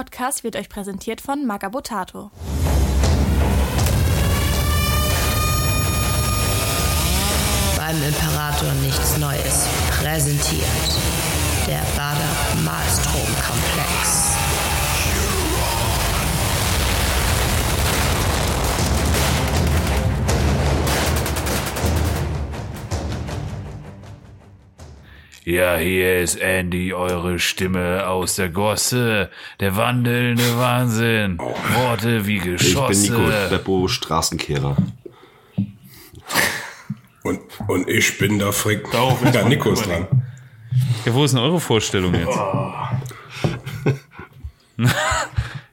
Podcast wird euch präsentiert von Magabotato. Beim Imperator nichts Neues. Präsentiert der Bader Malstrom Komplex. Ja, hier ist Andy, eure Stimme aus der Gosse. Der wandelnde Wahnsinn. Worte wie Geschosse. Ich bin Nico Beppo Straßenkehrer. Und, und ich bin der Frick. Darauf ja, Nico ist dran. Ja, wo ist denn eure Vorstellung jetzt?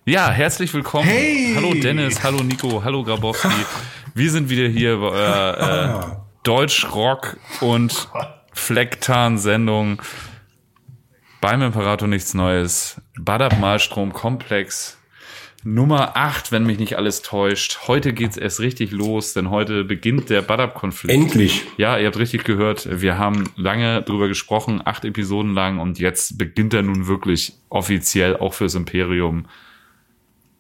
ja, herzlich willkommen. Hey! Hallo Dennis, hallo Nico, hallo Grabowski. Wir sind wieder hier bei eurer äh, Deutsch-Rock und Flecktarn-Sendung beim Imperator nichts Neues. Badab Malstrom Komplex Nummer 8, wenn mich nicht alles täuscht. Heute geht's erst richtig los, denn heute beginnt der Badab-Konflikt. Endlich. Ja, ihr habt richtig gehört. Wir haben lange drüber gesprochen, acht Episoden lang und jetzt beginnt er nun wirklich offiziell auch fürs Imperium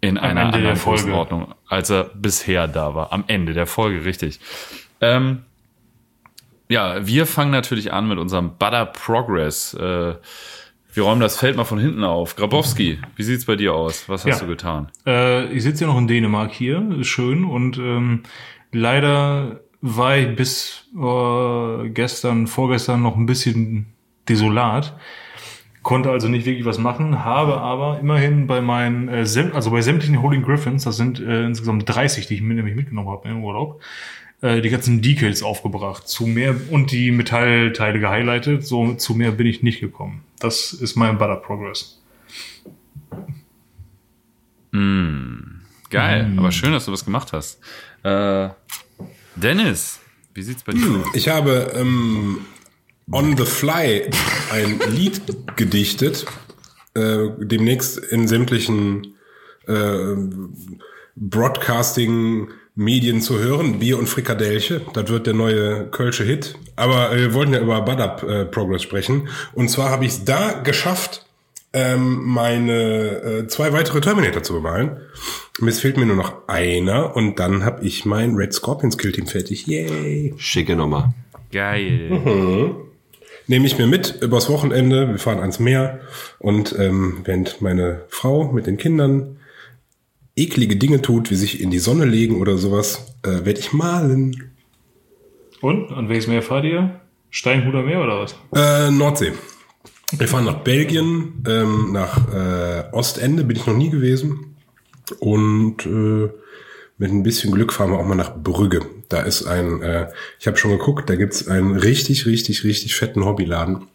in einer Ende der anderen Folge. Als er bisher da war. Am Ende der Folge, richtig. Ähm, ja, wir fangen natürlich an mit unserem Butter Progress. Äh, wir räumen das Feld mal von hinten auf. Grabowski, wie sieht's bei dir aus? Was hast Ja. du getan? Äh, ich sitze ja noch in Dänemark hier, schön und ähm, leider war ich bis äh, gestern, vorgestern noch ein bisschen desolat. Konnte also nicht wirklich was machen, habe aber immerhin bei meinen, äh, also bei sämtlichen Holding Griffins, das sind äh, insgesamt 30, die ich mit, nämlich mitgenommen habe im Urlaub, äh, die ganzen Decals aufgebracht. Zu mehr und die Metallteile gehighlightet, so zu mehr bin ich nicht gekommen. Das ist mein Butter Progress. Geil, Mm. aber schön, dass du was gemacht hast. Äh, Dennis, wie sieht's bei dir aus? Ich habe ähm, on the fly ein Lied gedichtet, äh, demnächst in sämtlichen äh, Broadcasting-Medien zu hören. Bier und Frikadellche, das wird der neue Kölsche Hit. Aber äh, wir wollten ja über Bad äh, Progress sprechen. Und zwar habe ich es da geschafft, ähm, meine äh, zwei weitere Terminator zu bemalen. Es fehlt mir nur noch einer und dann habe ich mein Red Scorpions Kill Team fertig. Yay! Schicke Nummer. Geil. nehme ich mir mit übers Wochenende. Wir fahren ans Meer und ähm, während meine Frau mit den Kindern eklige Dinge tut, wie sich in die Sonne legen oder sowas, äh, werde ich malen. Und? An welches Meer fahrt ihr? Steinhuder Meer oder was? Äh, Nordsee. Wir fahren nach Belgien, ähm, nach äh, Ostende, bin ich noch nie gewesen. Und äh, mit ein bisschen Glück fahren wir auch mal nach Brügge. Da ist ein, äh, ich habe schon geguckt, da gibt's einen richtig, richtig, richtig fetten Hobbyladen.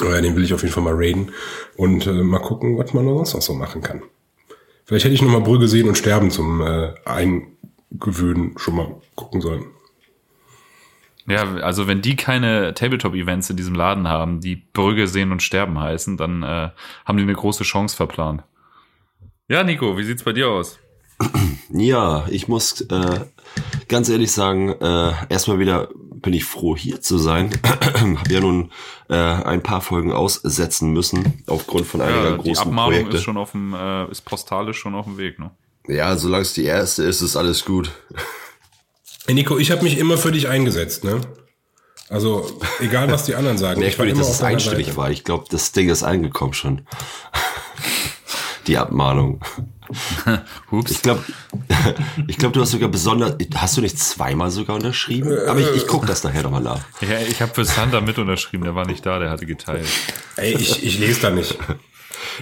Äh, den will ich auf jeden Fall mal raiden und äh, mal gucken, was man sonst noch so machen kann. Vielleicht hätte ich noch mal Brügge sehen und sterben zum äh, Eingewöhnen schon mal gucken sollen. Ja, also wenn die keine Tabletop-Events in diesem Laden haben, die Brügge sehen und sterben heißen, dann äh, haben die eine große Chance verplant. Ja, Nico, wie sieht's bei dir aus? Ja, ich muss äh, ganz ehrlich sagen, äh, erstmal wieder bin ich froh, hier zu sein. Habe ja nun äh, ein paar Folgen aussetzen müssen, aufgrund von einiger Ja, die großen Abmahnung Projekte. ist schon auf dem, äh, ist postalisch schon auf dem Weg, ne? ja, solange es die erste ist, ist alles gut. Hey Nico, ich habe mich immer für dich eingesetzt, ne? Also, egal was die anderen sagen. ich war Merkwürdig, immer dass es einstellig Seite. war. Ich glaube, das Ding ist eingekommen schon. die Abmahnung. Hups. Ich glaube, ich glaub, du hast sogar besonders, hast du nicht zweimal sogar unterschrieben? Aber ich, ich gucke das nachher nochmal nach. Ja, ich habe für Sander mit unterschrieben, der war nicht da, der hatte geteilt. Ey, ich, ich lese da nicht.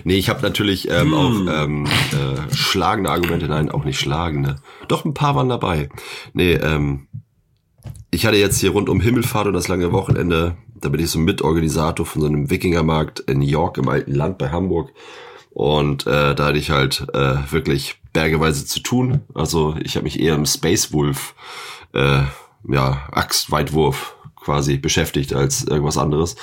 Nee, ich habe natürlich ähm, auch ähm, äh, schlagende Argumente, nein, auch nicht schlagende. Doch ein paar waren dabei. Nee, ähm, ich hatte jetzt hier rund um Himmelfahrt und das lange Wochenende, da bin ich so Mitorganisator von so einem Wikingermarkt in York im alten Land bei Hamburg. Und äh, da hatte ich halt äh, wirklich bergeweise zu tun. Also ich habe mich eher im Space Wolf, äh, ja, Axtweitwurf quasi beschäftigt als irgendwas anderes.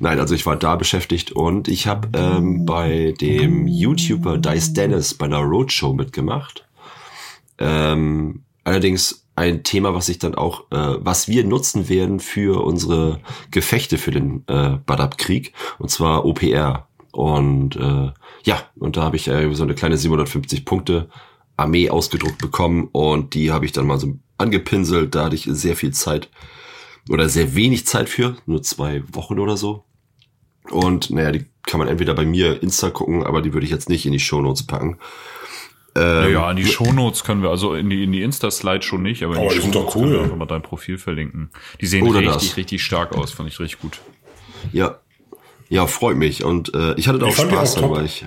Nein, also ich war da beschäftigt und ich habe ähm, bei dem YouTuber Dice Dennis bei einer Roadshow mitgemacht. Ähm, allerdings ein Thema, was ich dann auch, äh, was wir nutzen werden für unsere Gefechte für den äh, Badab-Krieg, und zwar OPR, Und äh, ja, und da habe ich äh, so eine kleine 750 Punkte Armee ausgedruckt bekommen und die habe ich dann mal so angepinselt. Da hatte ich sehr viel Zeit oder sehr wenig Zeit für, nur zwei Wochen oder so. Und naja, die kann man entweder bei mir Insta gucken, aber die würde ich jetzt nicht in die Shownotes packen. Ähm, ja, in die Shownotes können wir, also in die, in die Insta-Slide schon nicht, aber in Oh, die die sind doch Shownotes cool. können wir einfach mal dein Profil verlinken. Die sehen Oder richtig, das. richtig stark aus, fand ich richtig gut. Ja, ja, freut mich. Und äh, ich hatte da auch Ich Spaß dran, weil ich,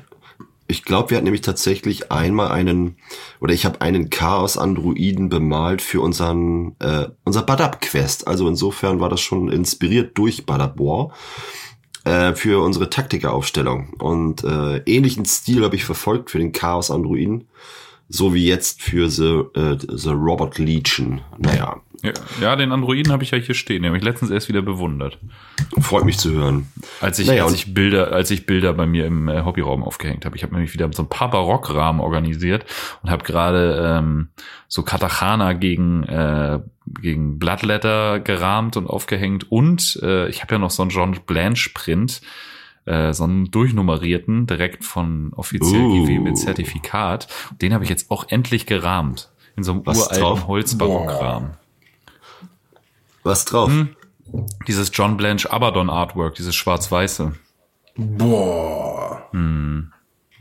ich glaube, wir hatten nämlich tatsächlich einmal einen, oder ich habe einen Chaos-Androiden bemalt für unseren, äh, unser Badab-Quest. Also insofern war das schon inspiriert durch Badab War äh, für unsere Taktikeraufstellung. Und äh, ähnlichen Stil habe ich verfolgt für den Chaos-Androiden, so wie jetzt für The, äh, The Robot Legion. Naja, Ja, ja den Androiden habe ich ja hier stehen, den habe ich letztens erst wieder bewundert. freut mich zu hören. Als ich, Naja, als ich Bilder, als ich Bilder bei mir im äh, Hobbyraum aufgehängt habe. Ich habe nämlich wieder so ein paar Barockrahmen organisiert und habe gerade ähm, so Katachana gegen äh, gegen Bloodletter gerahmt und aufgehängt und äh, ich habe ja noch so einen John Blanche Print, äh, so einen durchnummerierten direkt von offiziell Uh. GW mit Zertifikat. Den habe ich jetzt auch endlich gerahmt in so einem Was uralten drauf? Holzbarockrahmen. Was drauf? Hm? Dieses John Blanche Abaddon Artwork, dieses schwarz-weiße. Boah. Hm.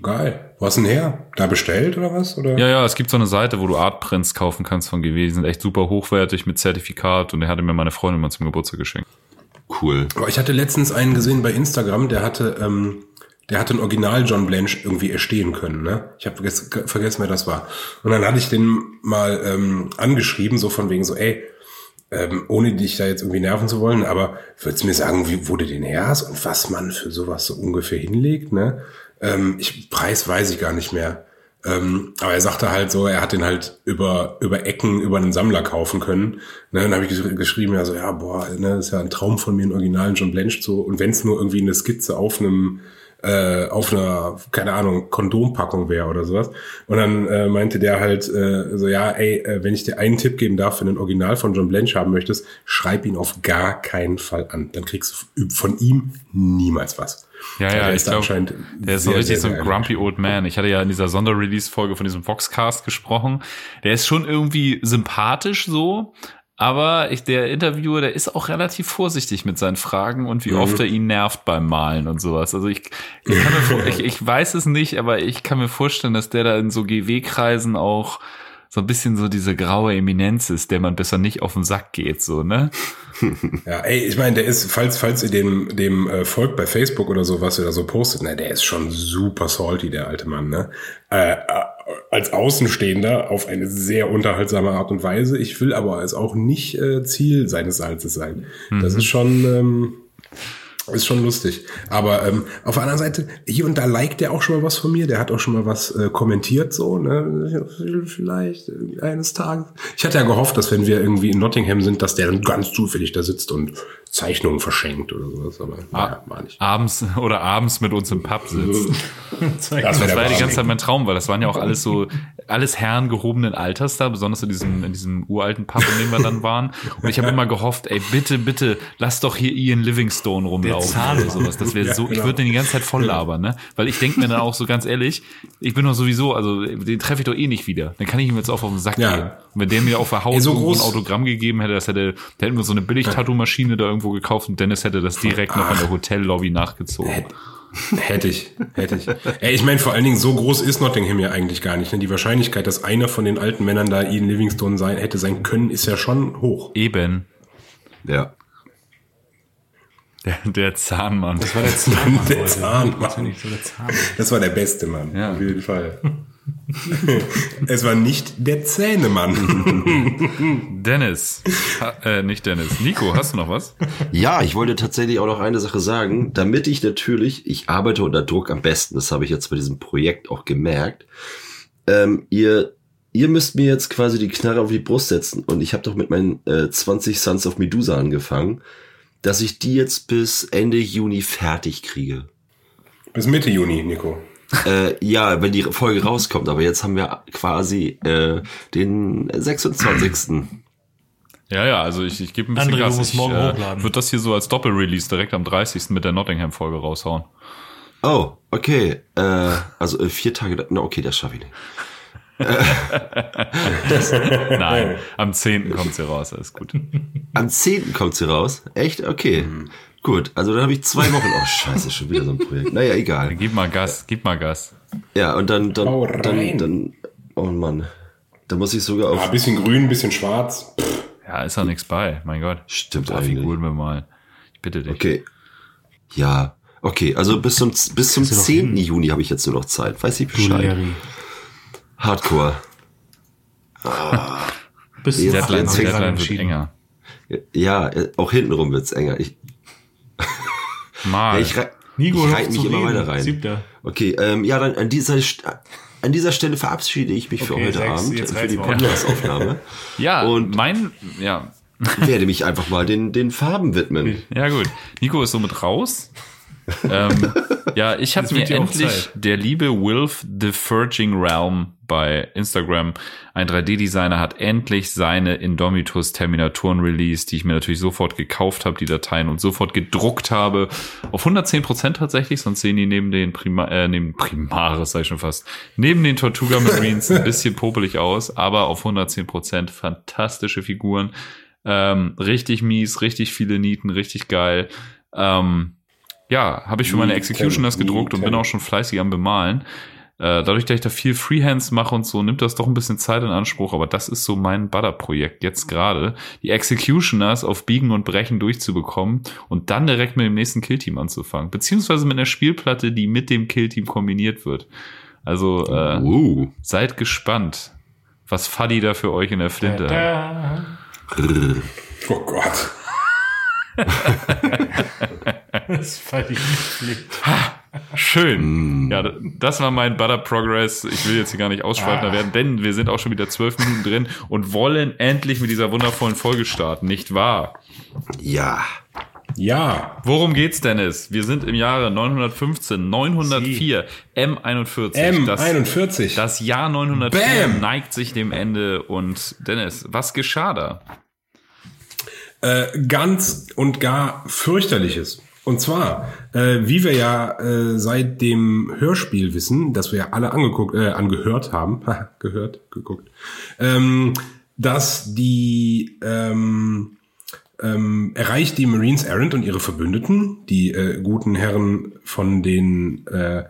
Geil. Wo hast du denn her? Da bestellt oder was? Oder? Ja, ja, es gibt so eine Seite, wo du Artprints kaufen kannst von GW. Die sind echt super hochwertig mit Zertifikat und der hatte mir meine Freundin mal zum Geburtstag geschenkt. Cool. Aber ich hatte letztens einen gesehen bei Instagram, der hatte, ähm, der hatte ein Original John Blanche irgendwie erstehen können. Ne? Ich habe vergessen, vergessen, wer das war. Und dann hatte ich den mal ähm, angeschrieben, so von wegen so, ey, ähm, ohne dich da jetzt irgendwie nerven zu wollen, aber würdest du mir sagen, wie, wo du den her hast und was man für sowas so ungefähr hinlegt? Ne? Ähm, ich, Preis weiß ich gar nicht mehr. Ähm, aber er sagte halt so, er hat den halt über, über Ecken über einen Sammler kaufen können. Ne, dann habe ich gesch- geschrieben, ja so, ja, boah, ne, das ist ja ein Traum von mir, einen originalen John Blanche so. Und wenn es nur irgendwie eine Skizze auf einem äh, auf einer, keine Ahnung, Kondompackung wäre oder sowas. Und dann äh, meinte der halt äh, so, ja, ey, äh, wenn ich dir einen Tipp geben darf, wenn du ein Original von John Blanche haben möchtest, schreib ihn auf gar keinen Fall an. Dann kriegst du von ihm niemals was. Ja, Der ja, ist ich glaube, anscheinend der ist so richtig sehr, so ein grumpy old man. Ich hatte ja in dieser Sonderrelease-Folge von diesem Voxcast gesprochen. Der ist schon irgendwie sympathisch so, aber ich, der Interviewer, der ist auch relativ vorsichtig mit seinen Fragen und wie oft er ihn nervt beim Malen und sowas. Also ich, ich, kann mir ich, ich weiß es nicht, aber ich kann mir vorstellen, dass der da in so GW-Kreisen auch so ein bisschen so diese graue Eminenz ist, der man besser nicht auf den Sack geht, so, ne? Ja, ey, ich meine, der ist, falls, falls ihr dem, dem äh, folgt bei Facebook oder so, was ihr da so postet, ne, der ist schon super salty, der alte Mann, ne? Äh, äh, als Außenstehender auf eine sehr unterhaltsame Art und Weise. Ich will aber als auch nicht äh, Ziel seines Salzes sein. Das ist schon, ähm, ist schon lustig. Aber ähm, auf der anderen Seite, hier und da liked der auch schon mal was von mir. Der hat auch schon mal was äh, kommentiert, so, ne? Vielleicht eines Tages. Ich hatte ja gehofft, dass wenn wir irgendwie in Nottingham sind, dass der dann ganz zufällig da sitzt und Zeichnungen verschenkt oder sowas. Aber naja, war nicht. Abends oder abends mit uns im Pub sitzt. Das Das war ja die ganze Zeit mein Traum, weil das waren ja auch alles so, alles Herren gehobenen Alters da, besonders in diesem, in diesem uralten Pub, in dem wir dann waren. Und ich habe immer gehofft, ey, bitte, bitte, lass doch hier Ian Livingstone rumlaufen oder sowas. Das wäre Ja, so, ich genau. würde den die ganze Zeit voll labern, ne? Weil ich denke mir dann auch so ganz ehrlich, ich bin doch sowieso, also den treffe ich doch eh nicht wieder. Dann kann ich ihm jetzt auch auf den Sack Ja. gehen. Und wenn der mir auf der Haut Ey, so ein Autogramm gegeben hätte, das hätte, der hätten wir so eine Billig-Tattoo-Maschine da irgendwo gekauft und Dennis hätte das direkt noch in der Hotellobby nachgezogen. Hätte ich, hätte ich. Ey, ich meine, vor allen Dingen, so groß ist Nottingham ja eigentlich gar nicht. Ne? Die Wahrscheinlichkeit, dass einer von den alten Männern da Ian Livingstone sein, hätte sein können, ist ja schon hoch. Eben. Ja. Der, der Zahnmann. Das war der Zahnmann. Der Zahnmann. Das war der beste Mann, Ja. auf jeden Fall. es war nicht der Zähnemann. Dennis. Ha, äh, nicht Dennis. Nico, hast du noch was? Ja, ich wollte tatsächlich auch noch eine Sache sagen, damit ich natürlich, ich arbeite unter Druck am besten, das habe ich jetzt bei diesem Projekt auch gemerkt. Ähm, ihr, ihr müsst mir jetzt quasi die Knarre auf die Brust setzen und ich habe doch mit meinen äh, 20 Sons of Medusa angefangen, dass ich die jetzt bis Ende Juni fertig kriege. Bis Mitte Juni, Nico. Äh, ja, wenn die Folge rauskommt, aber jetzt haben wir quasi äh, den 26. Ja, ja, also ich, ich gebe ein bisschen André, du Gas. musst Ich morgen äh, hochladen. würde das hier so als Doppelrelease direkt am 30. mit der Nottingham-Folge raushauen. Oh, Okay, äh, also äh, vier Tage, na okay, das schaffe ich nicht. Nein, am 10. kommt sie raus, alles gut. Am 10. kommt sie raus. Echt? Okay. Gut, also dann habe ich zwei Wochen. Oh, scheiße, schon wieder so ein Projekt. Naja, egal. Gib mal Gas, gib mal Gas. Ja, und dann, dann, Hau dann, rein. dann, oh Mann. Da muss ich sogar Ja, auf. bisschen grün, bisschen schwarz. Ja, ist doch nichts bei, mein Gott. Stimmt Ein eigentlich. Figuren bemalen. Ich bitte dich. Okay. Ja. Okay, also bis zum, bis zum 10. Juni habe ich jetzt nur noch Zeit. Weiß ich Bescheid. Hardcore. Bis Die zum Deadline, Jetzt Deadline wird enger. Ja, äh, auch hintenrum wird's enger. Ich, Mal. ja, ich, rei- Nico, ich reite mich immer reden. weiter rein. Siebter. Okay, ähm, ja, dann an dieser, an dieser Stelle verabschiede ich mich für Okay, heute sechs, Abend, für die. Podcast-Aufnahme. ja, und- mein, ja, werde mich einfach mal den, den Farben widmen. ja gut. Nico ist somit raus. ähm, ja, ich habe mir endlich der liebe Wilf the Verging Realm bei Instagram, ein 3D-Designer, hat endlich seine Indomitus Terminatoren released, die ich mir natürlich sofort gekauft habe, die Dateien und sofort gedruckt habe. Auf 110 Prozent tatsächlich, sonst sehen die neben den Prima äh, neben Primaris, sag ich schon fast, neben den Tortuga Marines ein bisschen popelig aus, aber auf 110 Prozent fantastische Figuren. Ähm, richtig mies, richtig viele Nieten, richtig geil. Ähm, ja, habe ich für meine Executioners gedruckt und bin auch schon fleißig am Bemalen. Äh, dadurch, dass ich da viel Freehands mache und so, nimmt das doch ein bisschen Zeit in Anspruch, aber das ist so mein Butter-Projekt jetzt gerade, die Executioners auf Biegen und Brechen durchzubekommen und dann direkt mit dem nächsten Killteam anzufangen, beziehungsweise mit einer Spielplatte, die mit dem Killteam kombiniert wird. Also äh, Uh. seid gespannt, was Fuddy da für euch in der Flinte hat. Da. Oh Gott. Das fand Schön. Ja, das war mein Butter Progress. Ich will jetzt hier gar nicht ausschweifender werden, denn wir sind auch schon wieder zwölf Minuten drin und wollen endlich mit dieser wundervollen Folge starten, nicht wahr? Ja. Ja. Worum geht's, Dennis? Wir sind im Jahre 915, 904, M41. Das, M41. das Jahr 904 Bam! neigt sich dem Ende und Dennis, was geschah da? äh, ganz und gar fürchterliches. Und zwar, äh, wie wir ja äh, seit dem Hörspiel wissen, das wir ja alle angeguckt, äh, angehört haben, gehört, geguckt, ähm, dass die ähm, ähm, erreicht die Marines Errant und ihre Verbündeten, die äh, guten Herren von den äh,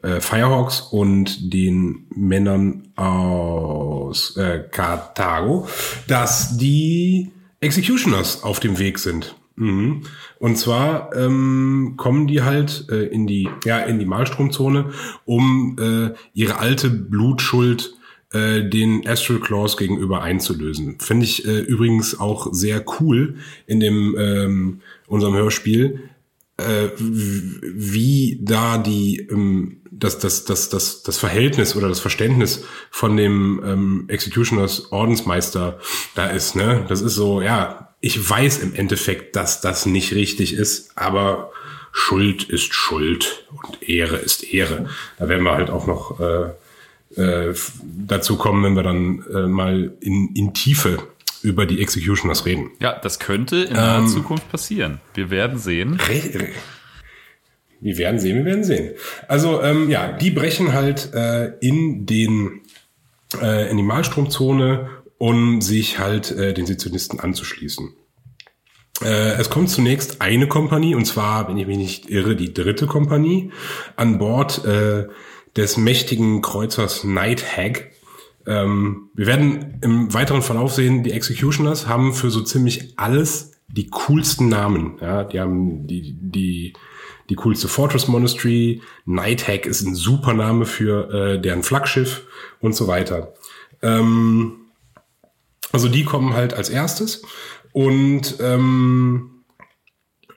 äh, Firehawks und den Männern aus äh, Karthago, dass die Executioners auf dem Weg sind. Mhm. Und zwar ähm, kommen die halt äh, in die ja in die Malstromzone, um äh, ihre alte Blutschuld äh, den Astral Claws gegenüber einzulösen. Finde ich äh, übrigens auch sehr cool in dem ähm, unserem Hörspiel, äh, wie da die ähm, das, das, das, das, das Verhältnis oder das Verständnis von dem ähm, Executioners Ordensmeister da ist, ne? Das ist so, ja, ich weiß im Endeffekt, dass das nicht richtig ist, aber Schuld ist Schuld und Ehre ist Ehre. Da werden wir halt auch noch äh, äh, dazu kommen, wenn wir dann äh, mal in, in Tiefe über die Executioners reden. Ja, das könnte in naher Zukunft passieren. Wir werden sehen. Wir werden sehen, wir werden sehen. Also ähm, ja, die brechen halt äh, in den äh, in die Malstromzone, um sich halt äh, den Sezessionisten anzuschließen. Äh, es kommt zunächst eine Kompanie, und zwar, wenn ich mich nicht irre, die dritte Kompanie, an Bord äh, des mächtigen Kreuzers Night Hag. Ähm, wir werden im weiteren Verlauf sehen, die Executioners haben für so ziemlich alles die coolsten Namen. Ja, die haben die, die, die coolste Fortress Monastery. Night Hag ist ein super Name für äh, deren Flaggschiff und so weiter. Ähm, also die kommen halt als erstes und ähm,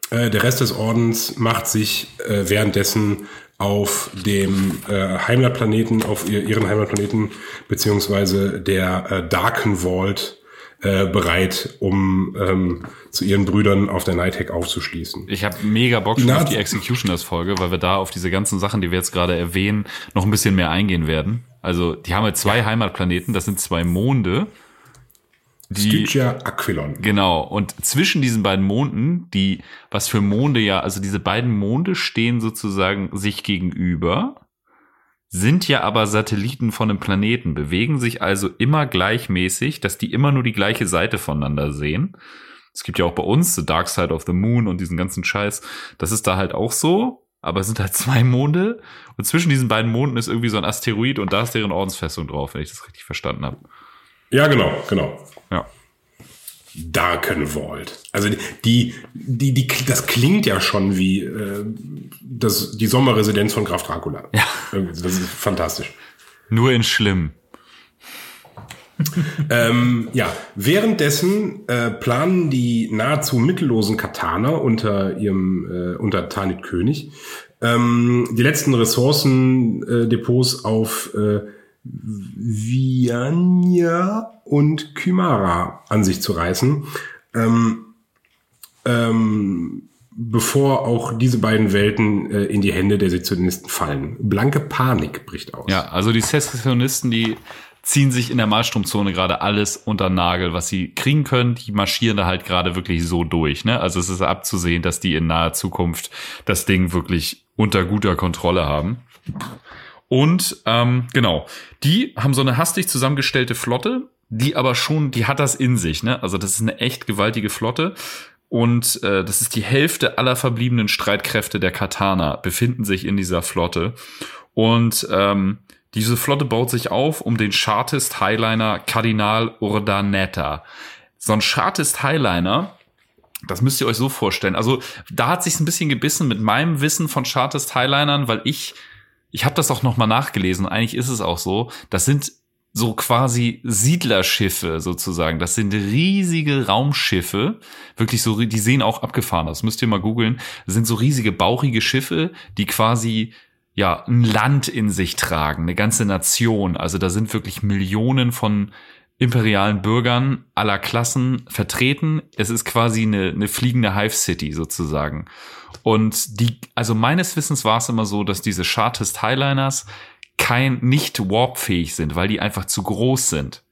äh, der Rest des Ordens macht sich äh, währenddessen auf dem äh, Heimatplaneten, auf ihr, ihren Heimatplaneten, beziehungsweise der äh, Darken Vault äh, bereit, um ähm, zu ihren Brüdern auf der Nighthawk aufzuschließen. Ich habe mega Bock schon Na, auf die Executioners-Folge, weil wir da auf diese ganzen Sachen, die wir jetzt gerade erwähnen, noch ein bisschen mehr eingehen werden. Also, die haben halt zwei Heimatplaneten, das sind zwei Monde. Die, Stygia Aquilon. Genau. Und zwischen diesen beiden Monden, die, was für Monde ja, also diese beiden Monde stehen sozusagen sich gegenüber, sind ja aber Satelliten von einem Planeten, bewegen sich also immer gleichmäßig, dass die immer nur die gleiche Seite voneinander sehen. Es gibt ja auch bei uns The Dark Side of the Moon und diesen ganzen Scheiß. Das ist da halt auch so, aber es sind halt zwei Monde und zwischen diesen beiden Monden ist irgendwie so ein Asteroid und da ist deren Ordensfestung drauf, wenn ich das richtig verstanden habe. Ja, genau, genau. Ja. Darkenwald. Also die, die, die, das klingt ja schon wie äh, das, die Sommerresidenz von Graf Dracula. Ja. Das ist fantastisch. Nur in schlimm. ähm, ja, währenddessen äh, planen die nahezu mittellosen Kataner unter ihrem äh, unter Tanit König ähm, die letzten Ressourcendepots äh, auf äh, Viania und Kymara an sich zu reißen, ähm, ähm, bevor auch diese beiden Welten äh, in die Hände der Sezessionisten fallen. Blanke Panik bricht aus. Ja, also die Sezessionisten, die ziehen sich in der Malstromzone gerade alles unter Nagel, was sie kriegen können. Die marschieren da halt gerade wirklich so durch. Ne? Also es ist abzusehen, dass die in naher Zukunft das Ding wirklich unter guter Kontrolle haben. Und ähm, genau, die haben so eine hastig zusammengestellte Flotte, die aber schon, die hat das in sich. Ne? Also das ist eine echt gewaltige Flotte. Und äh, das ist die Hälfte aller verbliebenen Streitkräfte der Katana, befinden sich in dieser Flotte. Und ähm, diese Flotte baut sich auf um den Chartist Highliner Kardinal Urdaneta. So ein Chartist Highliner, das müsst ihr euch so vorstellen. Also da hat sich ein bisschen gebissen mit meinem Wissen von Chartist Highlinern, weil ich ich habe das auch noch mal nachgelesen. Eigentlich ist es auch so. Das sind so quasi Siedlerschiffe sozusagen. Das sind riesige Raumschiffe. Wirklich so, die sehen auch abgefahren aus. Müsst ihr mal googeln. Sind so riesige, bauchige Schiffe, die quasi ja, ein Land in sich tragen, eine ganze Nation. Also da sind wirklich Millionen von imperialen Bürgern aller Klassen vertreten. Es ist quasi eine, eine fliegende Hive City sozusagen. Und die, also meines Wissens war es immer so, dass diese Chartist Highliners kein, nicht warpfähig sind, weil die einfach zu groß sind.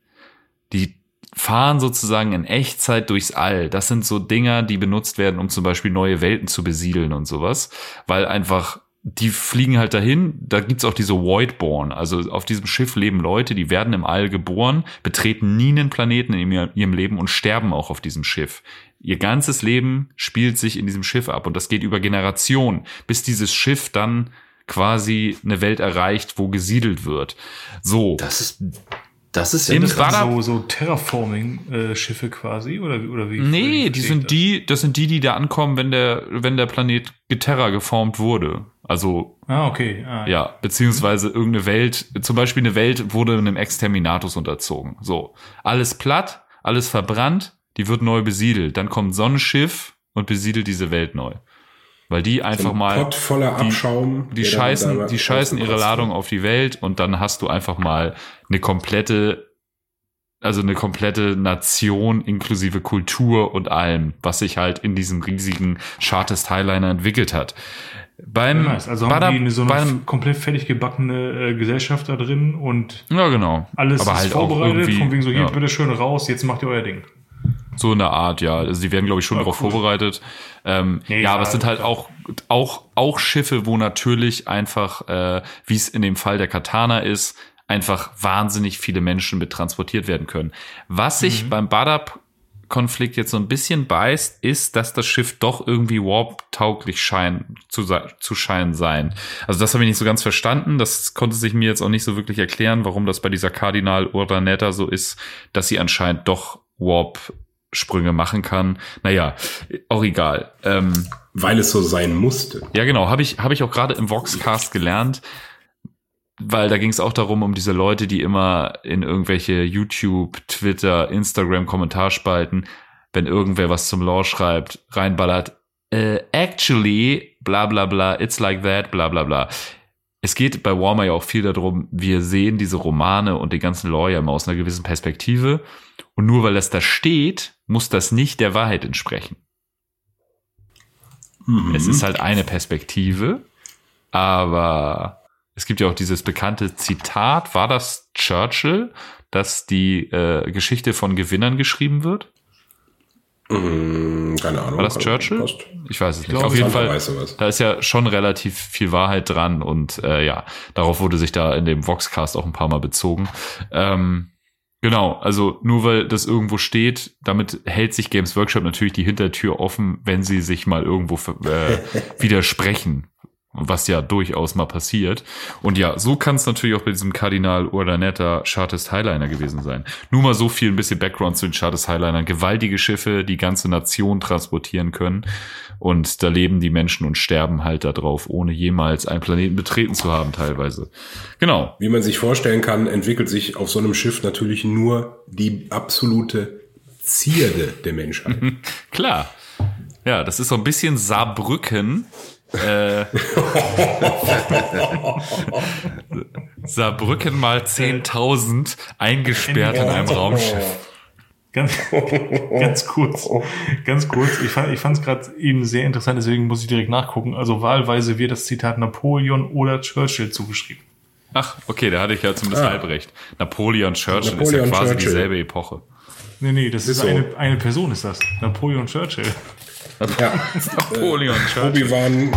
Die fahren sozusagen in Echtzeit durchs All. Das sind so Dinger, die benutzt werden, um zum Beispiel neue Welten zu besiedeln und sowas, weil einfach die fliegen halt dahin. Da gibt's auch diese Voidborn. Also auf diesem Schiff leben Leute, die werden im All geboren, betreten nie einen Planeten in ihrem Leben und sterben auch auf diesem Schiff. Ihr ganzes Leben spielt sich in diesem Schiff ab und das geht über Generationen, bis dieses Schiff dann quasi eine Welt erreicht, wo gesiedelt wird. So. Das ist, das ist Im Das so, so Terraforming-Schiffe quasi, oder, oder wie? Nee, die sind das? die, das sind die, die da ankommen, wenn der, wenn der Planet Geterra geformt wurde. Also, Ah, okay. Ah, ja, beziehungsweise irgendeine Welt, zum Beispiel eine Welt wurde einem Exterminatus unterzogen. So. Alles platt, alles verbrannt, die wird neu besiedelt. Dann kommt so ein Schiff und besiedelt diese Welt neu. Weil die einfach ein mal. Pott voller die- Abschaum. Die dann scheißen, die scheißen ihre Ladung auf die Welt und dann hast du einfach mal eine komplette, also eine komplette Nation inklusive Kultur und allem, was sich halt in diesem riesigen Chartist Highliner entwickelt hat. Beim, Nice. Also haben die eine, so eine beim, komplett fertig gebackene äh, Gesellschaft da drin und ja genau. alles Aber ist halt vorbereitet, von wegen so, hier, ja. bitte schön raus, jetzt macht ihr euer Ding. So eine Art, ja. Also die werden, glaube ich, schon Ja, darauf cool. vorbereitet. Ähm, Ja, ja, aber es sind halt auch, auch, auch Schiffe, wo natürlich einfach, äh, wie es in dem Fall der Katana ist, einfach wahnsinnig viele Menschen mit transportiert werden können. Was sich beim Badab-Konflikt jetzt so ein bisschen beißt, ist, dass das Schiff doch irgendwie warp-tauglich scheint, zu, zu scheinen sein. Also das habe ich nicht so ganz verstanden. Das konnte sich mir jetzt auch nicht so wirklich erklären, warum das bei dieser Kardinal Urdaneta so ist, dass sie anscheinend doch Warp Sprünge machen kann. Naja, auch egal. Ähm, Weil es so sein musste. ja, genau, habe ich, hab ich auch gerade im Voxcast gelernt, weil da ging es auch darum, um diese Leute, die immer in irgendwelche YouTube, Twitter, Instagram Kommentarspalten, wenn irgendwer was zum Lore schreibt, reinballert, äh, actually, bla bla bla, it's like that, bla bla bla. Es geht bei Warmer ja auch viel darum, wir sehen diese Romane und den ganzen Lore ja immer aus einer gewissen Perspektive. Und nur weil das da steht, muss das nicht der Wahrheit entsprechen. Mhm. Es ist halt eine Perspektive, aber es gibt ja auch dieses bekannte Zitat, war das Churchill, dass die äh, Geschichte von Gewinnern geschrieben wird? Hm, keine Ahnung. War das Churchill? Ich weiß es nicht. glaube, Auf jeden Fall, da ist ja schon relativ viel Wahrheit dran und äh, ja, darauf wurde sich da in dem Voxcast auch ein paar Mal bezogen. Ähm, genau, also nur weil das irgendwo steht, damit hält sich Games Workshop natürlich die Hintertür offen, wenn sie sich mal irgendwo äh, widersprechen. Was ja durchaus mal passiert. Und ja, so kann es natürlich auch bei diesem Kardinal Urdaneta Chartist Highliner gewesen sein. Nur mal so viel ein bisschen Background zu den Chartist Highlinern. Gewaltige Schiffe, die ganze Nation transportieren können. Und da leben die Menschen und sterben halt da drauf, ohne jemals einen Planeten betreten zu haben, teilweise. Genau. Wie man sich vorstellen kann, entwickelt sich auf so einem Schiff natürlich nur die absolute Zierde der Menschheit. Klar. Ja, das ist so ein bisschen Saarbrücken. Äh, Saarbrücken mal 10.000 eingesperrt in einem Raumschiff. Ganz, ganz kurz, ganz kurz. Ich fand, ich es gerade eben sehr interessant, deswegen muss ich direkt nachgucken. Also wahlweise wird das Zitat Napoleon oder Churchill zugeschrieben. Ach, okay, da hatte ich ja zumindest Ah. halb recht. Napoleon Churchill ist Napoleon ja quasi Churchill. dieselbe Epoche. Nee, nee, das ist, so. eine, eine Person ist das. Napoleon Churchill. Ja. Napoleon Churchill. Obi-Wan,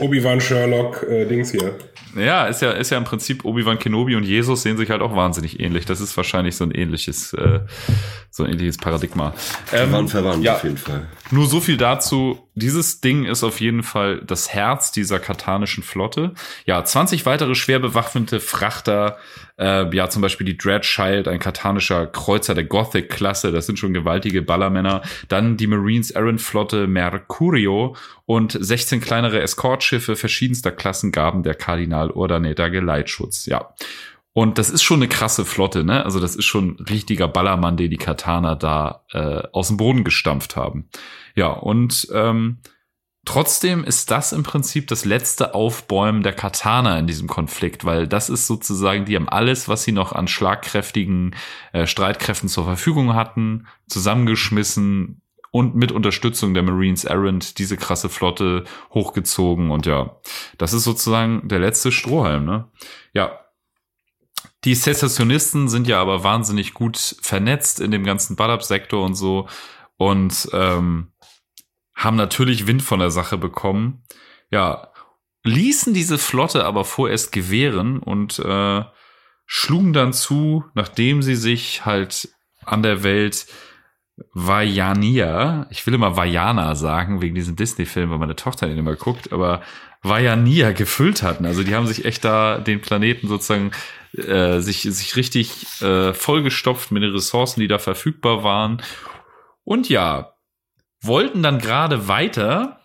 Obi-Wan Sherlock, äh, Dings hier. Ja, ist ja, ist ja im Prinzip Obi-Wan Kenobi und Jesus sehen sich halt auch wahnsinnig ähnlich. Das ist wahrscheinlich so ein ähnliches, äh, so ein ähnliches Paradigma. Ähm, Waren verwandt ja. auf jeden Fall. Nur so viel dazu. Dieses Ding ist auf jeden Fall das Herz dieser katanischen Flotte. Ja, 20 weitere schwer bewaffnete Frachter, äh, ja, zum Beispiel die Dreadchild, ein katanischer Kreuzer der Gothic-Klasse, das sind schon gewaltige Ballermänner. Dann die Marines Errant Flotte Mercurio und 16 kleinere Escortschiffe verschiedenster Klassen gaben der Kardinal Urdaneta Geleitschutz. Ja. Und das ist schon eine krasse Flotte, ne? Also das ist schon ein richtiger Ballermann, den die Kataner da äh, aus dem Boden gestampft haben. Ja, und ähm, trotzdem ist das im Prinzip das letzte Aufbäumen der Kataner in diesem Konflikt, weil das ist sozusagen, die haben alles, was sie noch an schlagkräftigen äh, Streitkräften zur Verfügung hatten, zusammengeschmissen und mit Unterstützung der Marines Errant diese krasse Flotte hochgezogen und ja, das ist sozusagen der letzte Strohhalm, ne? Ja, die Sezessionisten sind ja aber wahnsinnig gut vernetzt in dem ganzen Badab-Sektor und so und ähm, haben natürlich Wind von der Sache bekommen. Ja, ließen diese Flotte aber vorerst gewähren und äh, schlugen dann zu, nachdem sie sich halt an der Welt Vajania, ich will immer Vajana sagen, wegen diesem Disney-Film, weil meine Tochter den immer guckt, aber Vajania gefüllt hatten. Also die haben sich echt da den Planeten sozusagen äh, sich, sich richtig äh, vollgestopft mit den Ressourcen, die da verfügbar waren. Und ja, wollten dann gerade weiter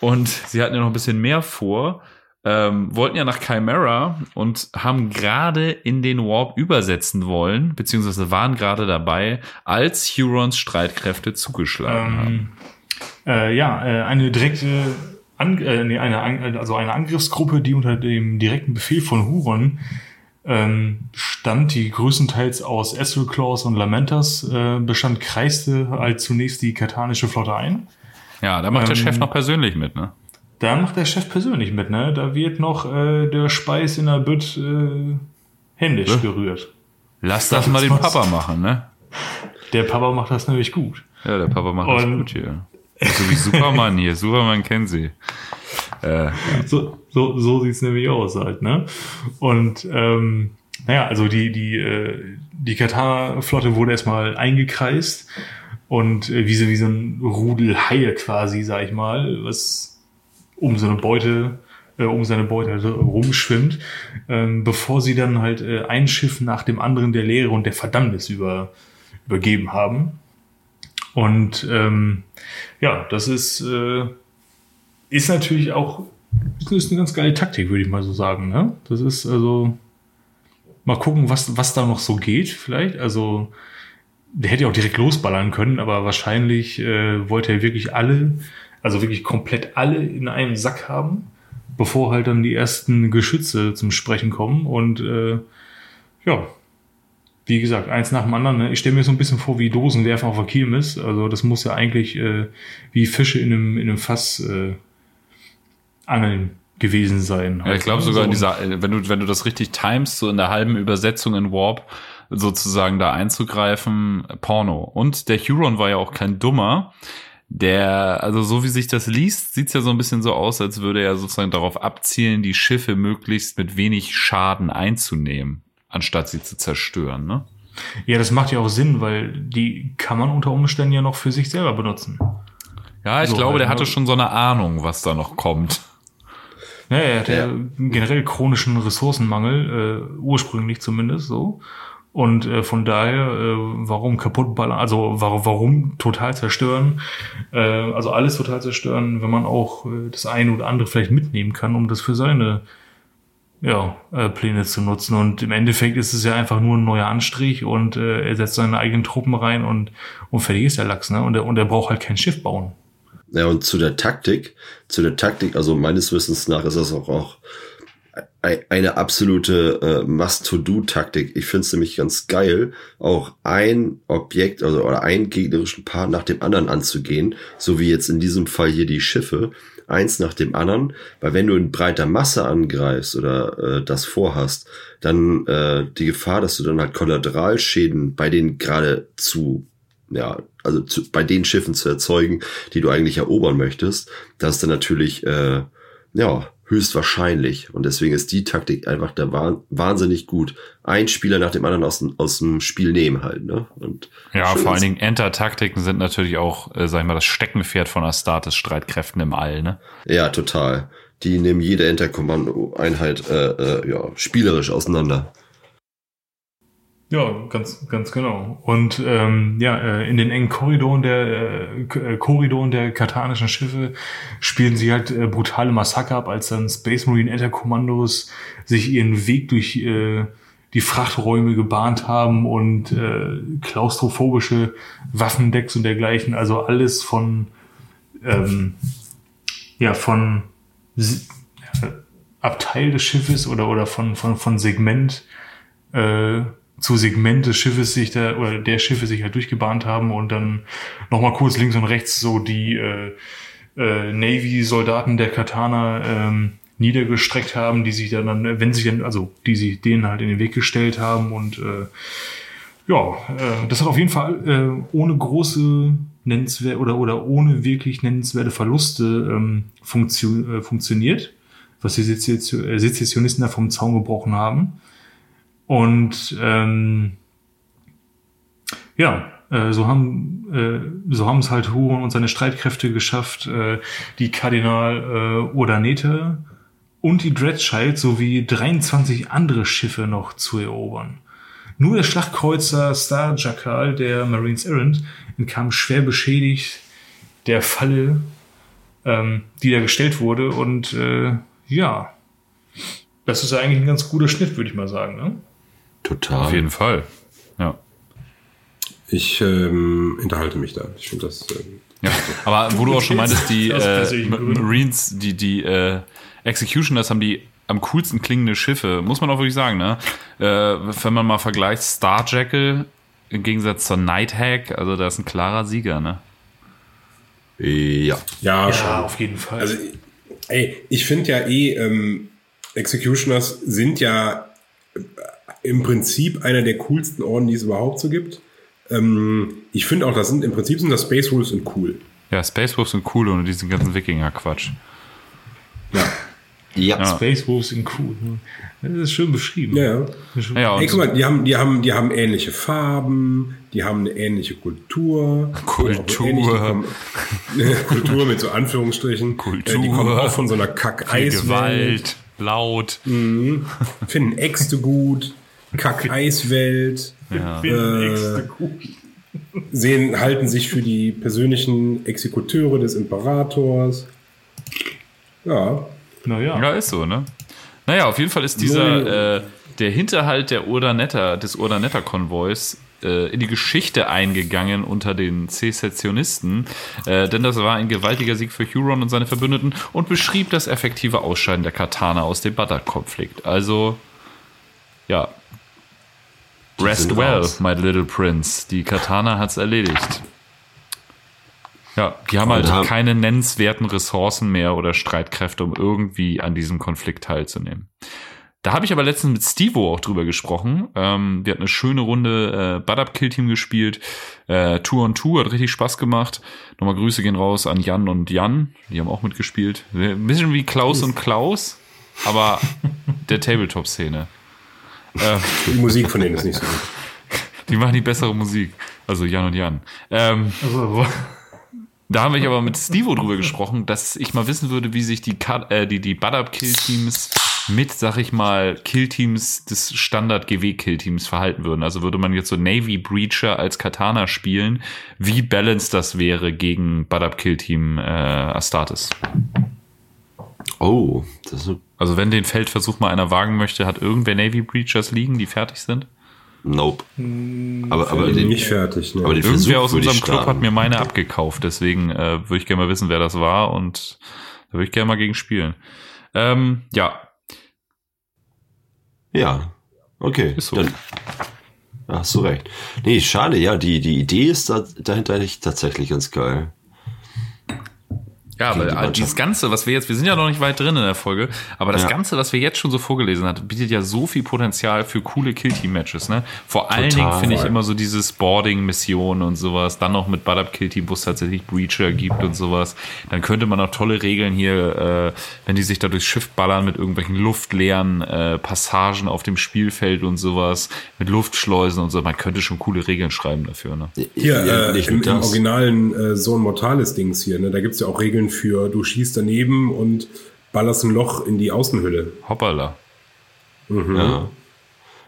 und sie hatten ja noch ein bisschen mehr vor, ähm, wollten ja nach Chimera und haben gerade in den Warp übersetzen wollen, beziehungsweise waren gerade dabei, als Hurons Streitkräfte zugeschlagen haben. Ähm, äh, ja, äh, eine direkte, An äh, nee, eine, also eine Angriffsgruppe, die unter dem direkten Befehl von Huron ähm, stand, die größtenteils aus Essel Claws und Lamentas äh, bestand, kreiste halt zunächst die katanische Flotte ein. Ja, da macht der ähm, Chef noch persönlich mit, ne? Da macht der Chef persönlich mit, ne? Da wird noch äh, der Speis in der Bütt äh, händisch Hä? gerührt. Lass das Das mal den was. Papa machen, ne? Der Papa macht das nämlich gut. Ja, der Papa macht das Und- gut hier. So wie Superman hier. Superman kennen sie. Äh, So, so, so sieht's nämlich aus halt, ne? Und ähm, naja, also die, die, äh, die Katar-Flotte wurde erstmal eingekreist und äh, wie so, wie so ein Rudel Haie quasi, sag ich mal, was um so eine Beute, äh, um seine Beute halt rumschwimmt, ähm, bevor sie dann halt äh, ein Schiff nach dem anderen der Lehre und der Verdammnis über, übergeben haben. Und ähm, ja, das ist, äh, ist natürlich auch ist eine ganz geile Taktik, würde ich mal so sagen. Ne? Das ist also mal gucken, was, was da noch so geht, vielleicht. Also, der hätte ja auch direkt losballern können, aber wahrscheinlich äh, wollte er wirklich alle, also wirklich komplett alle in einem Sack haben, bevor halt dann die ersten Geschütze zum Sprechen kommen. Und äh, ja, wie gesagt, eins nach dem anderen. Ne? Ich stelle mir so ein bisschen vor, wie Dosenwerfen auf der Kirmes. Also das muss ja eigentlich äh, wie Fische in einem, in einem Fass äh, angeln gewesen sein. Ja, halt, ich glaube ne? sogar in So. dieser, äh, wenn du, wenn du das richtig timest, so in der halben Übersetzung in Warp, sozusagen da einzugreifen, Porno. Und der Huron war ja auch kein Dummer. Der, also so wie sich das liest, sieht's ja so ein bisschen so aus, als würde er sozusagen darauf abzielen, die Schiffe möglichst mit wenig Schaden einzunehmen, anstatt sie zu zerstören, ne? Ja, das macht ja auch Sinn, weil die kann man unter Umständen ja noch für sich selber benutzen. Ja, ich So glaube, halt, der ne? hatte schon so eine Ahnung, was da noch kommt. Ja, er hat ja generell chronischen Ressourcenmangel, äh, ursprünglich zumindest so. Und äh, von daher, äh, warum kaputt ballern, also warum, warum total zerstören, äh, also alles total zerstören, wenn man auch äh, das eine oder andere vielleicht mitnehmen kann, um das für seine ja, äh, Pläne zu nutzen. Und im Endeffekt ist es ja einfach nur ein neuer Anstrich und äh, er setzt seine eigenen Truppen rein und, und fertig ist der Lachs, ne? Und er, und er braucht halt kein Schiff bauen. Ja, und zu der Taktik, zu der Taktik, also meines Wissens nach ist das auch, auch ei- eine absolute äh, Must-to-Do-Taktik. Ich finde es nämlich ganz geil, auch ein Objekt also, oder einen gegnerischen Part nach dem anderen anzugehen, so wie jetzt in diesem Fall hier die Schiffe, eins nach dem anderen, weil wenn du in breiter Masse angreifst oder äh, das vorhast, dann äh, die Gefahr, dass du dann halt Kollateralschäden bei denen gerade zu ja, also zu, bei den Schiffen zu erzeugen, die du eigentlich erobern möchtest, das ist dann natürlich, äh, ja, höchstwahrscheinlich. Und deswegen ist die Taktik einfach der Wahn wahnsinnig gut. Ein Spieler nach dem anderen aus, dem- aus dem Spiel nehmen halt, ne? Und Ja, vor allen Dingen Enter-Taktiken sind natürlich auch, äh, sag ich mal, das Steckenpferd von Astartes-Streitkräften im All, ne? Ja, total. Die nehmen jede Enter-Kommando-Einheit, äh, äh, ja, spielerisch auseinander. Ja, ganz, ganz genau. Und ähm, ja, äh, in den engen Korridoren der äh, Korridoren der katanischen Schiffe spielen sie halt äh, brutale Massaker ab, als dann Space Marine Enter Kommandos sich ihren Weg durch äh, die Frachträume gebahnt haben und äh, klaustrophobische Waffendecks und dergleichen. Also alles von ähm, ja von Abteil des Schiffes oder oder von von von Segment äh, zu Segment des Schiffes sich da oder der Schiffe sich halt durchgebahnt haben und dann nochmal kurz links und rechts so die äh, äh, Navy-Soldaten der Katana ähm, niedergestreckt haben, die sich dann, wenn sich dann, also die sich denen halt in den Weg gestellt haben und äh, ja, äh, das hat auf jeden Fall äh, ohne große nennenswerte oder oder ohne wirklich nennenswerte Verluste ähm, funktio äh, funktioniert, was die äh, Sezessionisten da vom Zaun gebrochen haben. Und ähm, ja, äh, so haben äh, so haben es halt Huron und seine Streitkräfte geschafft, äh, die Kardinal äh, Odanete und die Dreadchild sowie 23 andere Schiffe noch zu erobern. Nur der Schlachtkreuzer Star Jackal der Marines Errant entkam schwer beschädigt der Falle, ähm, die da gestellt wurde. Und äh, ja, das ist ja eigentlich ein ganz guter Schnitt, würde ich mal sagen. Ne? Total. Auf jeden Fall. Ja. Ich ähm, unterhalte mich da. Ich finde das. Ähm, ja. Aber wo du auch schon meintest, die äh. Marines, die, die äh, Executioners haben die am coolsten klingende Schiffe, muss man auch wirklich sagen, ne? Äh, wenn man mal vergleicht, Star Jackal im Gegensatz zur Nighthawk, also da ist ein klarer Sieger, ne? Ja. ja, schon. Ja, auf jeden Fall. Also, ey, ich finde ja eh, ähm, Executioners sind ja äh, im Prinzip einer der coolsten Orden, die es überhaupt so gibt. Ähm, ich finde auch, das sind im Prinzip sind das Space Wolves und cool. Ja, Space Wolves sind cool ohne diesen ganzen Wikinger-Quatsch. Ja. Ja. Space Wolves in cool. Das ist schön beschrieben. Ja. Ja, Ey, und guck mal, die haben, die haben, die haben ähnliche Farben, die haben eine ähnliche Kultur. Kultur. Ähnliche- Kultur mit so Anführungsstrichen. Kultur. Äh, Die kommen auch von so einer viel Kack-Eiswelt. Gewalt, laut. Finden Äxte gut. Kack-Eiswelt. Äh, sehen, halten sich für die persönlichen Exekuteure des Imperators. Ja. Naja. Ja, ist so, ne? Naja, auf jeden Fall ist dieser, äh, der Hinterhalt der Urdanetta, des Urdanetta-Konvois äh, in die Geschichte eingegangen unter den Sezessionisten, äh, denn das war ein gewaltiger Sieg für Huron und seine Verbündeten und beschrieb das effektive Ausscheiden der Katana aus dem Badar-Konflikt. Also, ja. Rest well, raus. my little prince. Die Katana hat's erledigt. Ja, die haben halt da- keine nennenswerten Ressourcen mehr oder Streitkräfte, um irgendwie an diesem Konflikt teilzunehmen. Da habe ich aber letztens mit Stevo auch drüber gesprochen. Ähm, wir hatten eine schöne Runde äh, Bud Up Kill Team gespielt. Äh, Two on Two hat richtig Spaß gemacht. Nochmal Grüße gehen raus an Jan und Jan. Die haben auch mitgespielt. Ein bisschen wie Klaus und Klaus, aber der Tabletop-Szene. Die Musik von denen ist nicht so gut. die machen die bessere Musik. Also Jan und Jan. Ähm, Also, Da haben wir aber mit Stevo drüber gesprochen, dass ich mal wissen würde, wie sich die, Cut- äh, die, die Butt-Up-Kill-Teams mit, sag ich mal, Kill-Teams des Standard-GW-Kill-Teams verhalten würden. Also würde man jetzt so Navy Breacher als Katana spielen, wie balanced das wäre gegen Butt-Up-Kill-Team äh, Astartes. Oh, das ist Also wenn den Feldversuch mal einer wagen möchte, hat irgendwer Navy Breachers liegen, die fertig sind? Nope. Aber, aber, den, Nicht fertig, ne? aber den Irgendwer Versuch aus unserem Club hat mir meine abgekauft, deswegen äh, würde ich gerne mal wissen, wer das war und da würde ich gerne mal gegen spielen. Ähm, ja, Ja, okay. Ist so. Dann da hast du recht. Nee, schade, ja, die, die Idee ist da, dahinter tatsächlich ganz geil. Ja, aber die dieses. Ganze, was wir jetzt, wir sind ja noch nicht weit drin in der Folge, aber das Ja. Ganze, was wir jetzt schon so vorgelesen hat, bietet ja so viel Potenzial für coole Kill-Team-Matches, ne? Vor allen Total. Dingen finde ich immer so dieses Boarding-Mission und sowas, dann noch mit Butt-Up Kill-Team, wo es tatsächlich Breacher gibt und sowas. Dann könnte man auch tolle Regeln hier, äh, wenn die sich da durchs Schiff ballern mit irgendwelchen luftleeren äh, Passagen auf dem Spielfeld und sowas, mit Luftschleusen und so. Man könnte schon coole Regeln schreiben dafür, ne? Hier, Ja, äh, im, im originalen äh, Zone Mortalis Dings hier, ne, da gibt's ja auch Regeln für, du schießt daneben und ballerst ein Loch in die Außenhülle. Hoppala. Ja.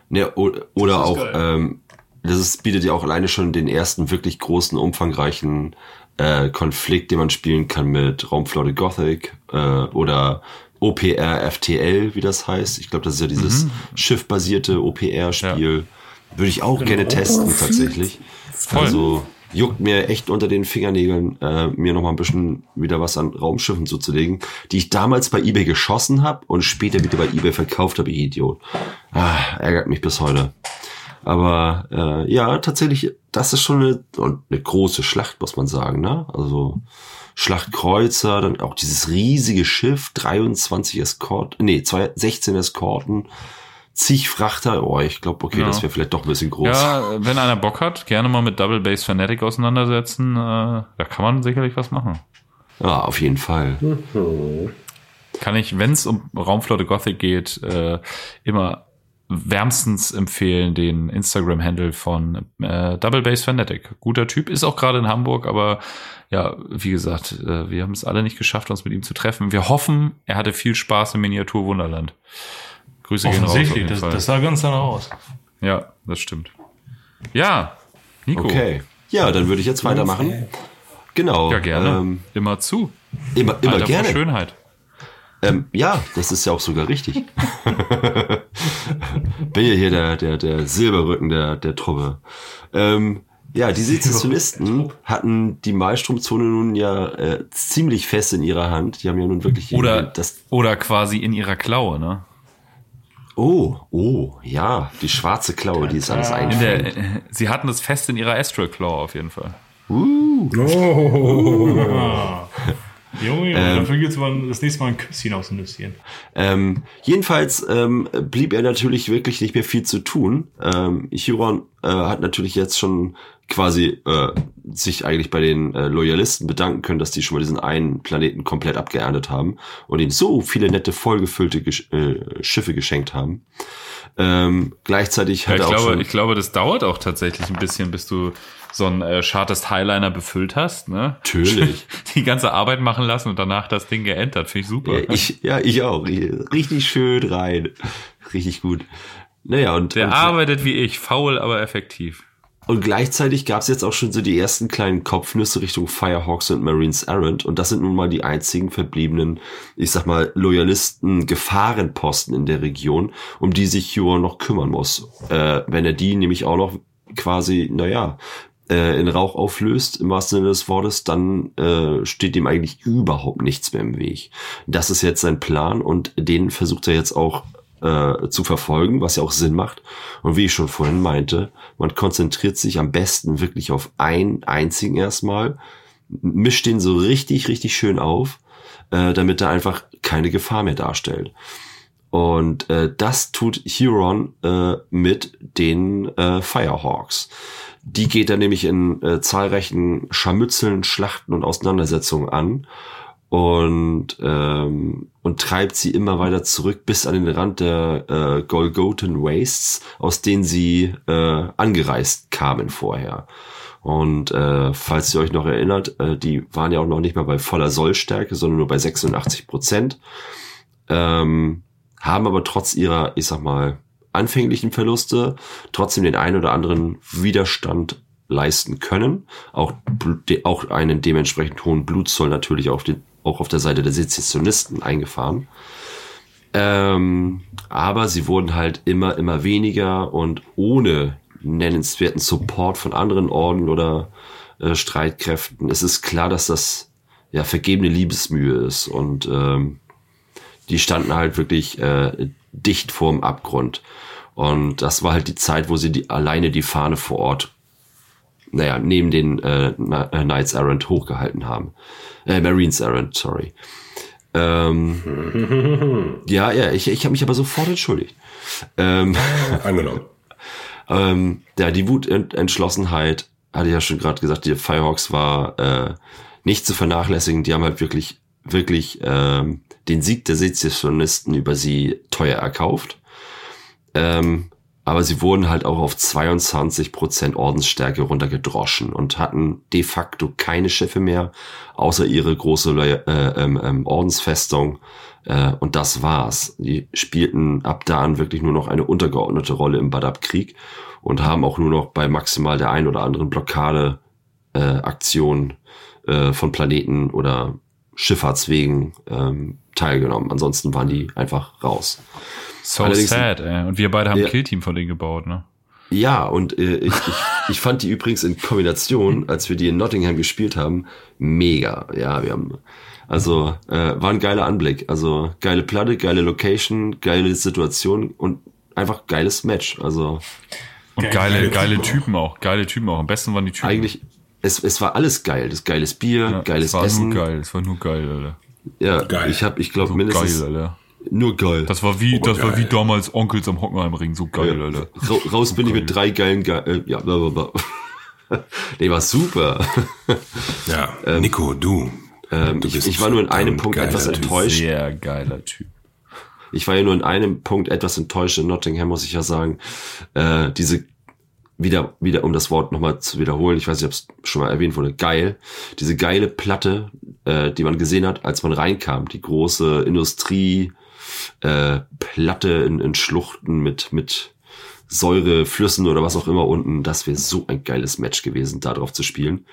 Ne, o- oder ist auch, geil. ähm, das ist, bietet ja auch alleine schon den ersten wirklich großen, umfangreichen äh, Konflikt, den man spielen kann mit Raumflotte Gothic äh, oder OPR FTL, wie das heißt. Ich glaube, das ist ja dieses schiffbasierte OPR-Spiel. Würde ich auch gerne testen, tatsächlich. Also juckt mir echt unter den Fingernägeln, äh, mir noch mal ein bisschen wieder was an Raumschiffen zuzulegen, die ich damals bei eBay geschossen habe und später wieder bei eBay verkauft habe, ich Idiot. Ah, ärgert mich bis heute. Aber äh, ja, tatsächlich, das ist schon eine, eine große Schlacht, muss man sagen. Ne? Also Schlachtkreuzer, dann auch dieses riesige Schiff, 23 Escort, nee, zwei, 16 Eskorten, zig Frachter. Oh, ich glaube, okay, Ja. das wäre vielleicht doch ein bisschen groß. Ja, wenn einer Bock hat, gerne mal mit Double Bass Fanatic auseinandersetzen. Äh, da kann man sicherlich was machen. Ja, auf jeden Fall. Kann ich, wenn es um Raumflotte Gothic geht, äh, immer wärmstens empfehlen den Instagram-Handle von äh, Double Bass Fanatic. Guter Typ, ist auch gerade in Hamburg, aber ja, wie gesagt, äh, wir haben es alle nicht geschafft, uns mit ihm zu treffen. Wir hoffen, er hatte viel Spaß im Miniatur Wunderland. Grüße gehen raus. offensichtlich, das, das sah ganz danach aus. ja, das stimmt. Ja, Nico. Okay. Ja, dann würde ich jetzt weitermachen. Genau. Ja, gerne. Ähm, immer zu. immer immer Alter, gerne. Schönheit. Ähm, ja, das ist ja auch sogar richtig. Bin ja hier der, der, der Silberrücken der, der Truppe. Ähm, ja, die Sezessionisten hatten die Malstromzone nun ja äh, ziemlich fest in ihrer Hand. Die haben ja nun wirklich Oder, das. oder quasi in ihrer Klaue, ne? Oh, oh, ja, die schwarze Klaue, die ist alles In einfängt. der, äh, sie hatten es fest in ihrer Astral Claw auf jeden Fall. Oh, Junge, Junge, Ähm. dafür gibt's mal das nächste Mal ein Küsschen aus Nüsschen. Ähm, jedenfalls ähm, blieb er natürlich wirklich nicht mehr viel zu tun. Ähm, Chiron äh, hat natürlich jetzt schon quasi äh, sich eigentlich bei den äh, Loyalisten bedanken können, dass die schon mal diesen einen Planeten komplett abgeerntet haben und ihm so viele nette, vollgefüllte Gesch äh, Schiffe geschenkt haben. Ähm, gleichzeitig Ja, hat ich, er auch glaube, schon... ich glaube, das dauert auch tatsächlich ein bisschen, bis du so einen äh, Chartist Highliner befüllt hast. Ne? Natürlich. Die ganze Arbeit machen lassen und danach das Ding geentert. Finde ich super. ja, ich, ja, ich auch. Richtig schön rein. Richtig gut. Naja, und, Der und arbeitet wie ich, faul, aber effektiv. Und gleichzeitig gab es jetzt auch schon so die ersten kleinen Kopfnüsse Richtung Firehawks und Marines Errant. Und das sind nun mal die einzigen verbliebenen, ich sag mal, Loyalisten, Gefahrenposten in der Region, um die sich Huron noch kümmern muss. Äh, wenn er die nämlich auch noch quasi, naja, äh, in Rauch auflöst, im wahrsten Sinne des Wortes, dann äh, steht dem eigentlich überhaupt nichts mehr im Weg. Das ist jetzt sein Plan und den versucht er jetzt auch äh, zu verfolgen, was ja auch Sinn macht. Und wie ich schon vorhin meinte, man konzentriert sich am besten wirklich auf einen einzigen erstmal, mischt den so richtig, richtig schön auf, äh, damit er einfach keine Gefahr mehr darstellt. Und äh, das tut Huron äh, mit den äh, Firehawks. Die geht er nämlich in äh, zahlreichen Scharmützeln, Schlachten und Auseinandersetzungen an und ähm, und treibt sie immer weiter zurück bis an den Rand der äh, Golgothan Wastes, aus denen sie äh, angereist kamen vorher. Und äh, falls ihr euch noch erinnert, äh, die waren ja auch noch nicht mal bei voller Sollstärke, sondern nur bei 86 Prozent. Ähm, haben aber trotz ihrer, ich sag mal, anfänglichen Verluste trotzdem den einen oder anderen Widerstand leisten können. Auch, auch einen dementsprechend hohen Blutzoll natürlich auf, den, auch auf der Seite der Sezessionisten eingefahren. Ähm, aber sie wurden halt immer, immer weniger und ohne nennenswerten Support von anderen Orden oder äh, Streitkräften. Es ist klar, dass das ja vergebene Liebesmühe ist und ähm, die standen halt wirklich äh, dicht vorm Abgrund. Und das war halt die Zeit, wo sie die, alleine die Fahne vor Ort, naja, neben den äh, äh Knights Errant hochgehalten haben. Äh, Marines Errant, sorry. Ähm, ja, ja, ich, ich habe mich aber sofort entschuldigt. Ähm, Angenommen. ähm, ja, die Wutentschlossenheit, hatte ich ja schon gerade gesagt, die Firehawks war äh, nicht zu vernachlässigen. Die haben halt wirklich, wirklich ähm, den Sieg der Sezessionisten über sie teuer erkauft. Ähm, aber sie wurden halt auch auf 22 Prozent Ordensstärke runtergedroschen und hatten de facto keine Schiffe mehr, außer ihre große äh, ähm, ähm, Ordensfestung. Äh, und das war's. Die spielten ab da an wirklich nur noch eine untergeordnete Rolle im Badab-Krieg und haben auch nur noch bei maximal der ein oder anderen Blockade äh, Aktion äh, von Planeten oder Schifffahrtswegen ähm, teilgenommen. Ansonsten waren die einfach raus. So Allerdings, sad, ey. Und wir beide haben ja, ein Killteam von denen gebaut, ne? Ja, und äh, ich, ich, ich fand die übrigens in Kombination, als wir die in Nottingham gespielt haben, mega. Ja, wir haben, also äh, war ein geiler Anblick. Also geile Platte, geile Location, geile Situation und einfach geiles Match. Also und geile, geile Typen auch, geile Typen auch. Am besten waren die Typen. Eigentlich, es, es war alles geil. Das geiles Bier, ja, geiles es war Essen. Nur geil, es war nur geil, Alter. Ja, geil. ich habe, ich glaube mindestens geil, Alter. Nur geil. Das war wie, oh, das geil. war wie damals Onkels am Hockenheimring, so geil, ja. Alter. Ra raus so bin geil. ich mit drei geilen, Ge äh, ja, blablabla. nee, war super. ja, ähm, Nico, du. Ähm, du ich, ich war nur in einem Punkt etwas typ. enttäuscht. Sehr geiler Typ. Ich war ja nur in einem Punkt etwas enttäuscht in Nottingham, muss ich ja sagen. Äh, diese wieder, wieder, um das Wort nochmal zu wiederholen, ich weiß nicht, ob es schon mal erwähnt wurde, geil. Diese geile Platte, äh, die man gesehen hat, als man reinkam, die große Industrie, äh, Platte in, in Schluchten mit, mit Säureflüssen oder was auch immer unten, das wäre so ein geiles Match gewesen, da drauf zu spielen.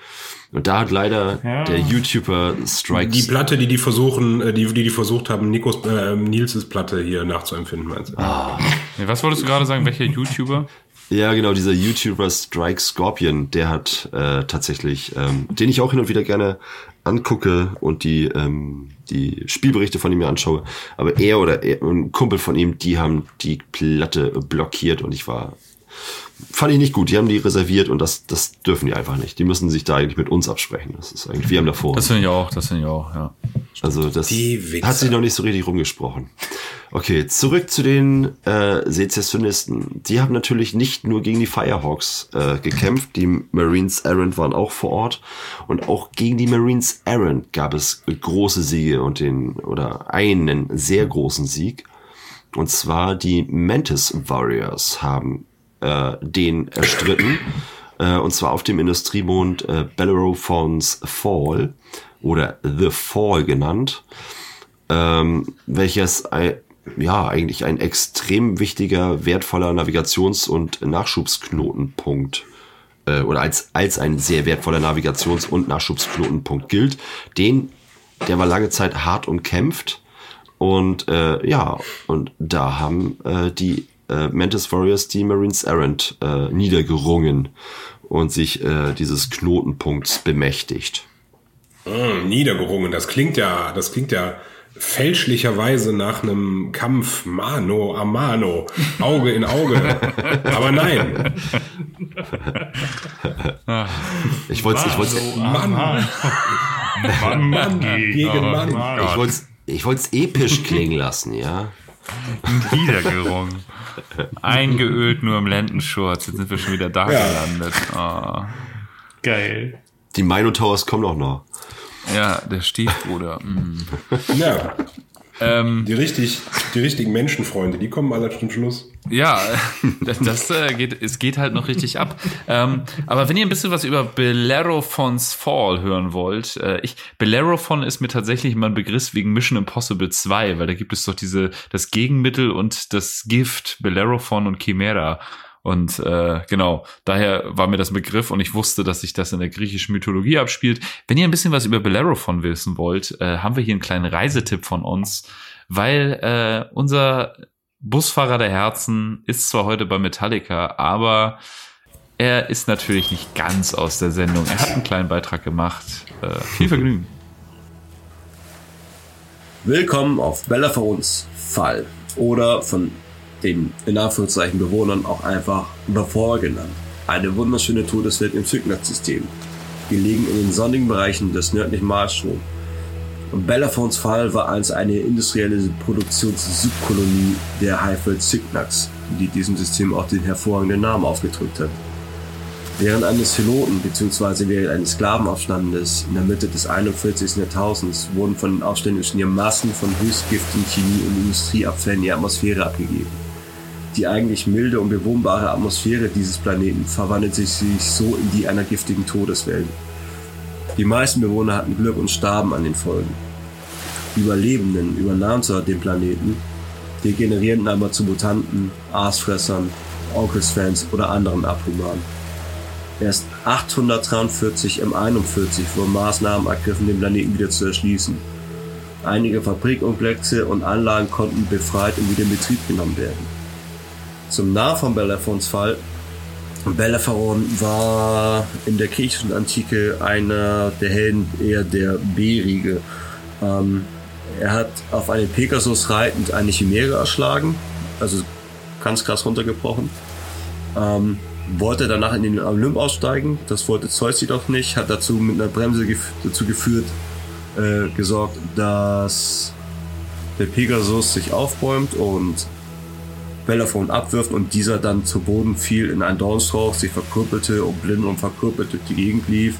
Und da hat leider ja. der YouTuber Strikes. Die Platte, die die versuchen, äh, die, die, die versucht haben, Nikos, äh, Nils' Platte hier nachzuempfinden, meinst du? Ah. Was wolltest du gerade sagen? Welcher YouTuber? Ja, genau, dieser YouTuber Strike Scorpion, der hat äh, tatsächlich, ähm, den ich auch hin und wieder gerne angucke und die, ähm, die Spielberichte von ihm mir anschaue. Aber er oder er, ein Kumpel von ihm, die haben die Platte blockiert und ich war fand ich nicht gut. Die haben die reserviert und das, das dürfen die einfach nicht. Die müssen sich da eigentlich mit uns absprechen. Das ist eigentlich, wir haben davor. Das finde ich auch, das finde ich auch, ja. Also das hat sich noch nicht so richtig rumgesprochen. Okay, zurück zu den äh, Sezessionisten. Die haben natürlich nicht nur gegen die Firehawks äh, gekämpft, die Marines Errant waren auch vor Ort und auch gegen die Marines Errant gab es große Siege und den oder einen sehr großen Sieg. Und zwar die Mantis Warriors haben äh, den erstritten äh, und zwar auf dem Industriemond äh, Bellerophon's Fall oder The Fall genannt, ähm, welches ja, eigentlich ein extrem wichtiger, wertvoller Navigations- und Nachschubsknotenpunkt äh, oder als, als ein sehr wertvoller Navigations- und Nachschubsknotenpunkt gilt. Den, der war lange Zeit hart umkämpft. Und äh, ja, und da haben äh, die äh, Mantis Warriors die Marines Errant äh, niedergerungen und sich äh, dieses Knotenpunkts bemächtigt. Mm, niedergerungen, das klingt ja, das klingt ja fälschlicherweise nach einem Kampf Mano a Mano, Auge in Auge. Aber nein. Ich wollte ich wollte Mann, Mann, Mann gegen Mann. ich wollte ich wollte episch klingen lassen, ja. Niedergerungen. Eingeölt nur im Lendenschurz. Jetzt sind wir schon wieder da Ja. gelandet. Oh. Geil. Die Minotowers kommen auch noch. Ja, der Stiefbruder. Mm. Ja, Ähm, die, richtig, die richtigen Menschenfreunde, die kommen alle zum Schluss. ja, das, das äh, geht, es geht halt noch richtig ab. Ähm, aber wenn ihr ein bisschen was über Bellerophons Fall hören wollt, äh, ich, Bellerophon ist mir tatsächlich mal ein Begriff wegen Mission Impossible 2, weil da gibt es doch diese, das Gegenmittel und das Gift, Bellerophon und Chimera. Und äh, genau, daher war mir das Begriff und ich wusste, dass sich das in der griechischen Mythologie abspielt. Wenn ihr ein bisschen was über Bellerophon wissen wollt, äh, haben wir hier einen kleinen Reisetipp von uns, weil äh, unser Busfahrer der Herzen ist zwar heute bei Metallica, aber er ist natürlich nicht ganz aus der Sendung. Er hat einen kleinen Beitrag gemacht. Äh, viel Vergnügen. Willkommen auf Bellerophons Fall oder von den in Anführungszeichen Bewohnern auch einfach Bevor genannt. Eine wunderschöne Todeswelt im Cygnus-System, gelegen in den sonnigen Bereichen des nördlichen Marsstroms. Und Bellerophons Fall war einst eine industrielle Produktionssubkolonie der Highfield Cygnax, die diesem System auch den hervorragenden Namen aufgedrückt hat. Während eines Piloten bzw. während eines Sklavenaufstandes in der Mitte des 41. Jahrtausends wurden von den Aufständischen hier Massen von höchstgiftigen Chemie- und Industrieabfällen in die Atmosphäre abgegeben. Die eigentlich milde und bewohnbare Atmosphäre dieses Planeten verwandelte sich so in die einer giftigen Todeswelt. Die meisten Bewohner hatten Glück und starben an den Folgen. Die Überlebenden übernahmen zwar den Planeten, degenerierten aber zu Mutanten, Aasfressern, Onkelsfans oder anderen Abhumanen. Erst 843 M41 wurden Maßnahmen ergriffen, den Planeten wieder zu erschließen. Einige Fabrikkomplexe und Anlagen konnten befreit und wieder in Betrieb genommen werden. Zum Namen von Bellerophons Fall. Bellerophon war in der griechischen Antike einer der Helden eher der B-Riege. Ähm, er hat auf einen Pegasus reitend eine Chimäre erschlagen, also ganz krass runtergebrochen. Ähm, wollte danach in den Olymp aussteigen, das wollte Zeus jedoch nicht, hat dazu mit einer Bremse gef dazu geführt, äh, gesorgt, dass der Pegasus sich aufbäumt und Bellerophon abwirft und dieser dann zu Boden fiel in einen Dornstrauch, sich verkrüppelte und blind und verkrüppelt durch die Gegend lief.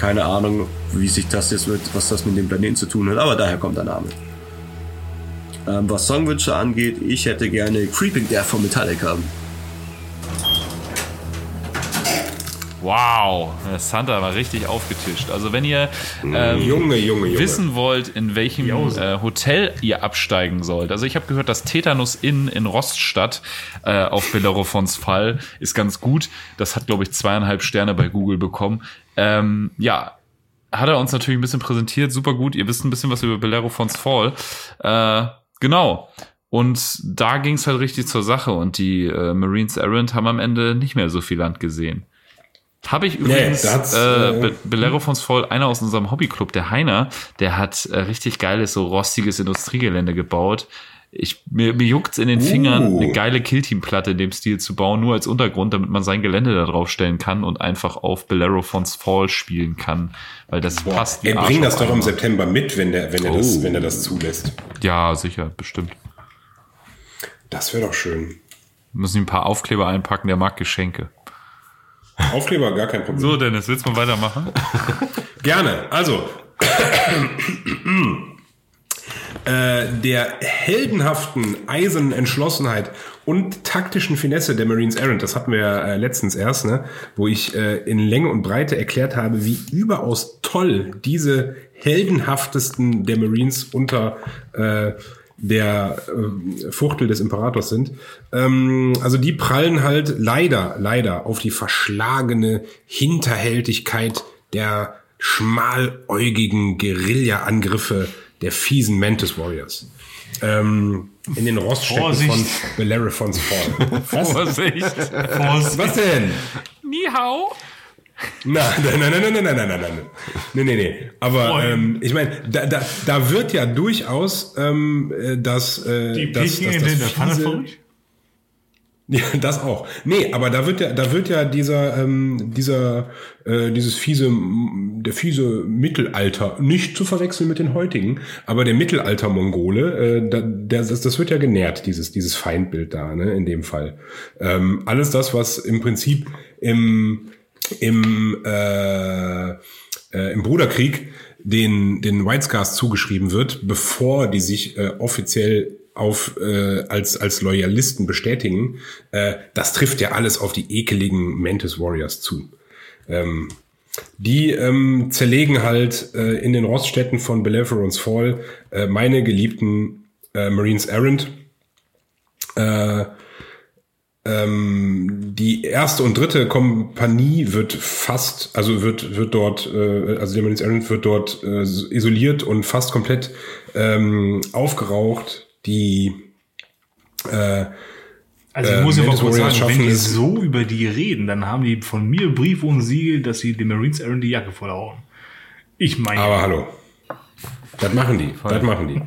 Keine Ahnung, wie sich das jetzt mit, was das mit dem Planeten zu tun hat, aber daher kommt der Name. Ähm, was Songwünsche angeht, ich hätte gerne Creeping Death von Metallica. Wow, Santa war richtig aufgetischt. Also wenn ihr ähm, Junge, Junge, Junge. wissen wollt, in welchem äh, Hotel ihr absteigen sollt. Also ich habe gehört, das Tetanus Inn in Roststadt äh, auf Bellerophons Fall ist ganz gut. Das hat, glaube ich, zweieinhalb Sterne bei Google bekommen. Ähm, ja, hat er uns natürlich ein bisschen präsentiert. Super gut. Ihr wisst ein bisschen was über Bellerophons Fall. Äh, genau. Und da ging es halt richtig zur Sache und die äh, Marines Errant haben am Ende nicht mehr so viel Land gesehen. Habe ich übrigens hat's, äh, äh, Be Bellerophons voll, einer aus unserem Hobbyclub, der Heiner, der hat äh, richtig geiles, so rostiges Industriegelände gebaut. Ich, mir, mir juckt's in den Fingern, Uh. eine geile Killteam-Platte in dem Stil zu bauen, nur als Untergrund, damit man sein Gelände da drauf stellen kann und einfach auf Bellerophons Fall spielen kann. Weil das passt wie Er bringt das doch im Eimer. September mit, wenn, der, wenn, er das, Oh. wenn er das zulässt. Ja, sicher, bestimmt. Das wäre doch schön. Wir müssen ihm ein paar Aufkleber einpacken, der mag Geschenke. Aufkleber, gar kein Problem. So, Dennis, willst du mal weitermachen? Gerne. Also, äh, der heldenhaften, eisernen Entschlossenheit und taktischen Finesse der Marines Errant, das hatten wir äh, letztens erst, ne, wo ich äh, in Länge und Breite erklärt habe, wie überaus toll diese heldenhaftesten der Marines unter äh, der äh, Fuchtel des Imperators sind. Ähm, also die prallen halt leider, leider auf die verschlagene Hinterhältigkeit der schmaläugigen Guerilla-Angriffe der fiesen Mantis Warriors. Ähm, in den Roststätten Vorsicht. von Bellerophons Fall. Was? Vorsicht. Was denn? Ni hao. Nein, nein, nein, nein, nein, nein, nein, nein, nein. Nee, nee, nee. Aber ähm, ich meine, da, da, da wird ja durchaus ähm, äh, das, äh, Die das, Peking das, in der das Pfanne fiese- verrückt? Ja, das auch. Nee, aber da wird ja, da wird ja dieser, ähm, dieser, äh, dieses fiese, der fiese Mittelalter, nicht zu verwechseln mit den heutigen, aber der Mittelalter-Mongole, äh, da, der, das, das wird ja genährt, dieses, dieses Feindbild da, ne, in dem Fall. Ähm, alles das, was im Prinzip im, im, äh, äh, im Bruderkrieg den, den White Scars zugeschrieben wird, bevor die sich äh, offiziell auf äh, als als Loyalisten bestätigen, äh, das trifft ja alles auf die ekeligen Mantis Warriors zu. Ähm, die ähm, zerlegen halt äh, in den Roststädten von Bellerophon's Fall äh, meine geliebten äh, Marines Errant. Äh, ähm, die erste und dritte Kompanie wird fast, also wird wird dort, äh, also der Marines Errant wird dort äh, isoliert und fast komplett ähm, aufgeraucht. Die äh, Also ich Äh, muss ja mal Mantis kurz sagen, wenn die so über die reden, dann haben die von mir Brief und Siegel, dass sie den Marines Aaron die Jacke vollhauen. Ich meine, Aber hallo. Das machen die. Das machen die.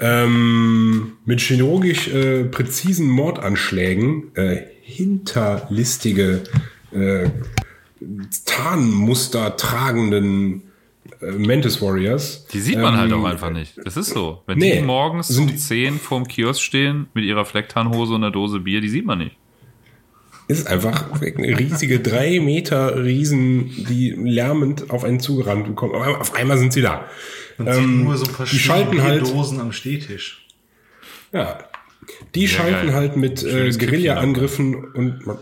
ähm, mit chirurgisch äh, präzisen Mordanschlägen, äh, hinterlistige äh, Tarnmuster tragenden äh, Mantis Warriors. Die sieht man halt ähm, auch einfach nicht. Das ist so. Wenn nee, die morgens sind um die- 10 vorm Kiosk stehen mit ihrer Flecktarnhose und einer Dose Bier, die sieht man nicht. ist einfach eine riesige drei Meter Riesen, die lärmend auf einen zugerannt kommen. Aber auf einmal sind sie da. Ähm, nur so ein paar die schalten halt, Dosen am Stehtisch. ja, die Sehr schalten geil. halt mit äh, Guerilla-Angriffen und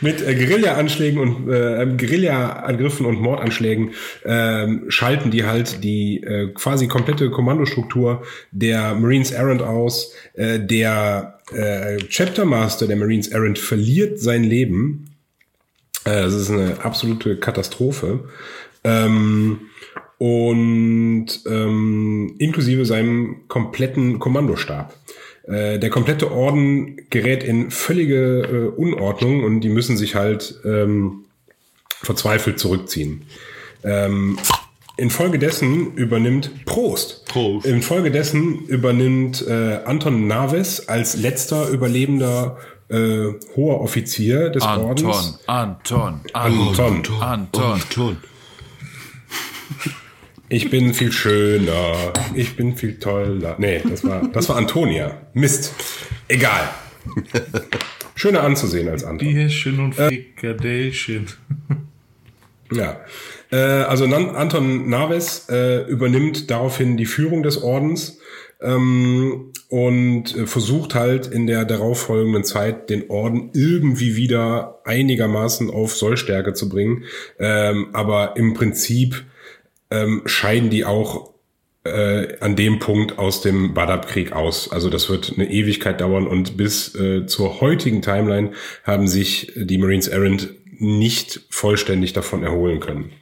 mit äh, Guerilla-Anschlägen und äh, Guerilla-Angriffen und Mordanschlägen ähm, schalten die halt die äh, quasi komplette Kommandostruktur der Marines Errant aus. Äh, der äh, Chapter Master der Marines Errant verliert sein Leben. Äh, das ist eine absolute Katastrophe. Ähm, und ähm, inklusive seinem kompletten Kommandostab. Äh, der komplette Orden gerät in völlige äh, Unordnung und die müssen sich halt ähm, verzweifelt zurückziehen. Ähm, infolgedessen übernimmt Prost. Prost. Infolgedessen übernimmt äh, Anton Naves als letzter überlebender äh, hoher Offizier des Ordens. Anton, Anton, Anton. Anton. Ton. Ich bin viel schöner. Ich bin viel toller. Nee, das war, das war Antonia. Mist. Egal. Schöner anzusehen als Anton. Bierchen und Frikadellchen. Ja. Äh, also Anton Naves äh, übernimmt daraufhin die Führung des Ordens ähm, und äh, versucht halt in der darauffolgenden Zeit den Orden irgendwie wieder einigermaßen auf Sollstärke zu bringen. Ähm, aber im Prinzip ähm, scheiden die auch äh, an dem Punkt aus dem Badab-Krieg aus. Also das wird eine Ewigkeit dauern und bis äh, zur heutigen Timeline haben sich die Marines Errant nicht vollständig davon erholen können.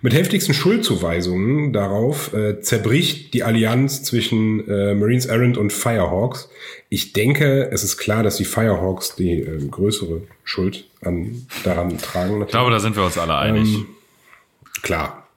Mit heftigsten Schuldzuweisungen darauf äh, zerbricht die Allianz zwischen äh, Marines Errant und Firehawks. Ich denke, es ist klar, dass die Firehawks die äh, größere Schuld an, daran tragen. Ich glaube, da sind wir uns alle einig. Ähm, Klar.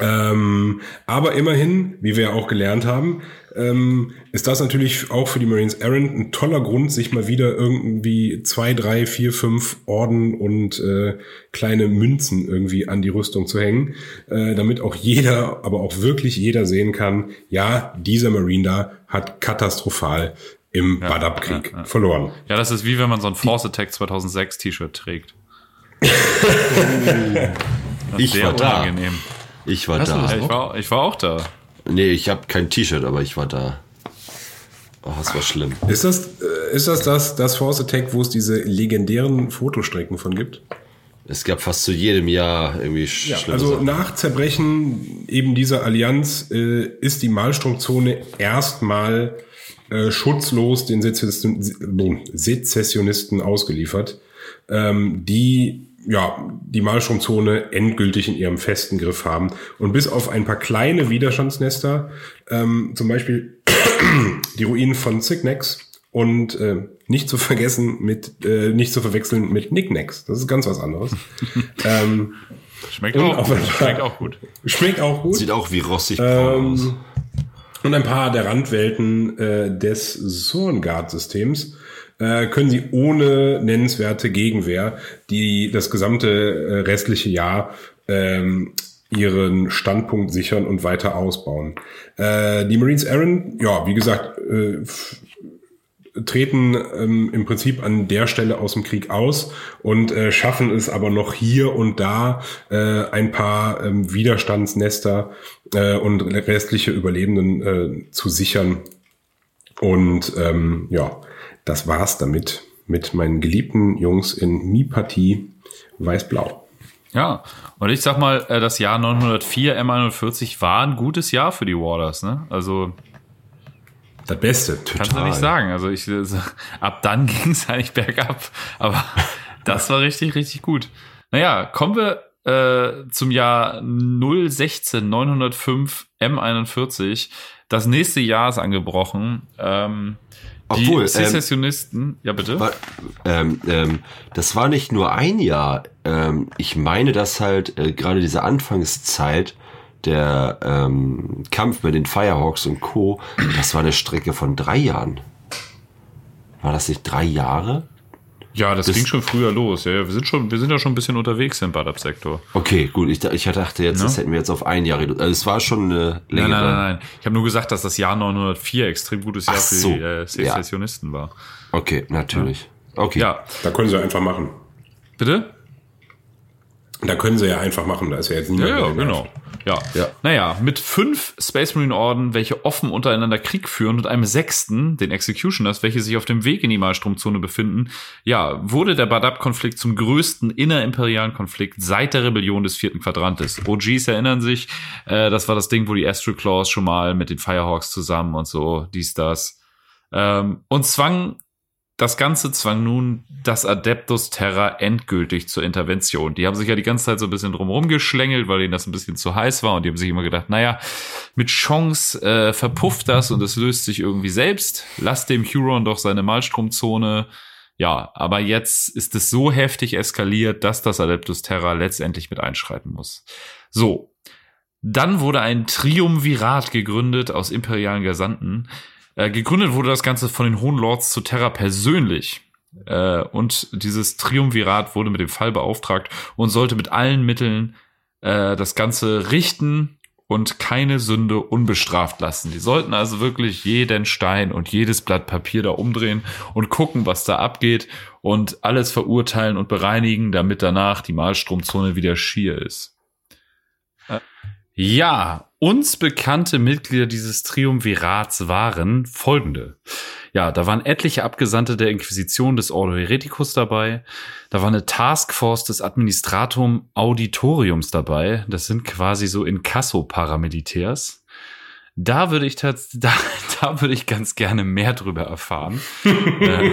Ähm, aber immerhin, wie wir ja auch gelernt haben, ähm, ist das natürlich auch für die Marines Errant ein toller Grund, sich mal wieder irgendwie zwei, drei, vier, fünf Orden und äh, kleine Münzen irgendwie an die Rüstung zu hängen, äh, damit auch jeder, aber auch wirklich jeder sehen kann, ja, dieser Marine da hat katastrophal im Badab-Krieg ja, ja. verloren. ja, das ist wie wenn man so ein Force Attack 2006 T-Shirt trägt. Ich sehr war da. unangenehm. Ich war Hast da. Ja, ich, war, ich war auch da. Nee, ich habe kein T-Shirt, aber ich war da. Oh, das war schlimm. Ist das, äh, ist das, das das Force Attack, wo es diese legendären Fotostrecken von gibt? Es gab fast zu jedem Jahr irgendwie Ja, also Sachen. nach Zerbrechen eben dieser Allianz äh, ist die Malstromzone erstmal äh, schutzlos den Sezessionisten, Sezessionisten ausgeliefert, ähm, die ja die Malstromzone endgültig in ihrem festen Griff haben. Und bis auf ein paar kleine Widerstandsnester, ähm, zum Beispiel die Ruinen von Zygnex und äh, nicht zu vergessen mit, äh, nicht zu verwechseln mit Knickknacks. Das ist ganz was anderes. ähm, Schmeckt auch, auf gut. Schmeckt auch gut. schmeckt auch gut. Sieht auch wie rostig braun aus. Ähm, und ein paar der Randwelten äh, des Zorngard-Systems äh, können sie ohne nennenswerte Gegenwehr, die das gesamte äh, restliche Jahr ähm, ihren Standpunkt sichern und weiter ausbauen. Äh, die Marines Aaron, ja, wie gesagt, äh, treten ähm, im Prinzip an der Stelle aus dem Krieg aus und äh, schaffen es aber noch hier und da äh, ein paar ähm, Widerstandsnester äh, und restliche Überlebenden äh, zu sichern. Und ähm, ja, das war's damit mit meinen geliebten Jungs in Mi-Partie Weiß-Blau. Ja, und ich sag mal, äh, das Jahr 904 M41 war ein gutes Jahr für die Warders, ne? Also Das Beste. kannst du nicht sagen. Also ich äh, ab dann ging es eigentlich bergab, aber das war richtig, richtig gut. Naja, kommen wir äh, zum Jahr 016 905 M41. Das nächste Jahr ist angebrochen. Ähm, die Obwohl, ähm, Sezessionisten, ja bitte. War, ähm, ähm, das war nicht nur ein Jahr. Ähm, ich meine, dass halt äh, gerade diese Anfangszeit der ähm, Kampf mit den Firehawks und Co., das war eine Strecke von drei Jahren. War das nicht drei Jahre? Ja, das, Das- ging schon früher los. Ja, ja, wir sind schon, wir sind ja schon ein bisschen unterwegs im Badab-Sektor. Okay, gut. Ich, ich dachte jetzt, das hätten wir jetzt auf ein Jahr reduziert. Also es war schon eine Nein, längere. nein, nein, nein. Ich habe nur gesagt, dass das Jahr 904 extrem gutes Jahr Ach für so, die äh, ja. Sezessionisten war. Okay, natürlich. Okay. Ja, Da können sie einfach machen. bitte? Da können sie ja einfach machen. Da ist ja jetzt Ja, niemand. ja, mehr genau. Ja. Ja. Naja, mit fünf Space Marine Orden, welche offen untereinander Krieg führen und einem sechsten, den Executioners, welche sich auf dem Weg in die Malstromzone befinden, ja, wurde der Badab-Konflikt zum größten innerimperialen Konflikt seit der Rebellion des vierten Quadrantes. OGs erinnern sich, äh, das war das Ding, wo die Astral Claws schon mal mit den Firehawks zusammen und so, dies, das. Ähm, und zwang das Ganze zwang nun das Adeptus Terra endgültig zur Intervention. Die haben sich ja die ganze Zeit so ein bisschen drumherum geschlängelt, weil ihnen das ein bisschen zu heiß war und die haben sich immer gedacht, naja, mit Chance äh, verpufft das und es löst sich irgendwie selbst. Lass dem Huron doch seine Malstromzone. Ja, aber jetzt ist es so heftig eskaliert, dass das Adeptus Terra letztendlich mit einschreiten muss. So. Dann wurde ein Triumvirat gegründet aus imperialen Gesandten, äh, gegründet wurde das Ganze von den Hohen Lords zu Terra persönlich. Äh, und dieses Triumvirat wurde mit dem Fall beauftragt und sollte mit allen Mitteln äh, das Ganze richten und keine Sünde unbestraft lassen. Die sollten also wirklich jeden Stein und jedes Blatt Papier da umdrehen und gucken, was da abgeht und alles verurteilen und bereinigen, damit danach die Malstromzone wieder schier ist. Äh, ja, uns bekannte Mitglieder dieses Triumvirats waren folgende. Ja, da waren etliche Abgesandte der Inquisition des Ordo Hereticus dabei. Da war eine Taskforce des Administratum Auditoriums dabei. Das sind quasi so Inkasso-Paramilitärs. Da würde ich da, da würde ich ganz gerne mehr drüber erfahren. Äh,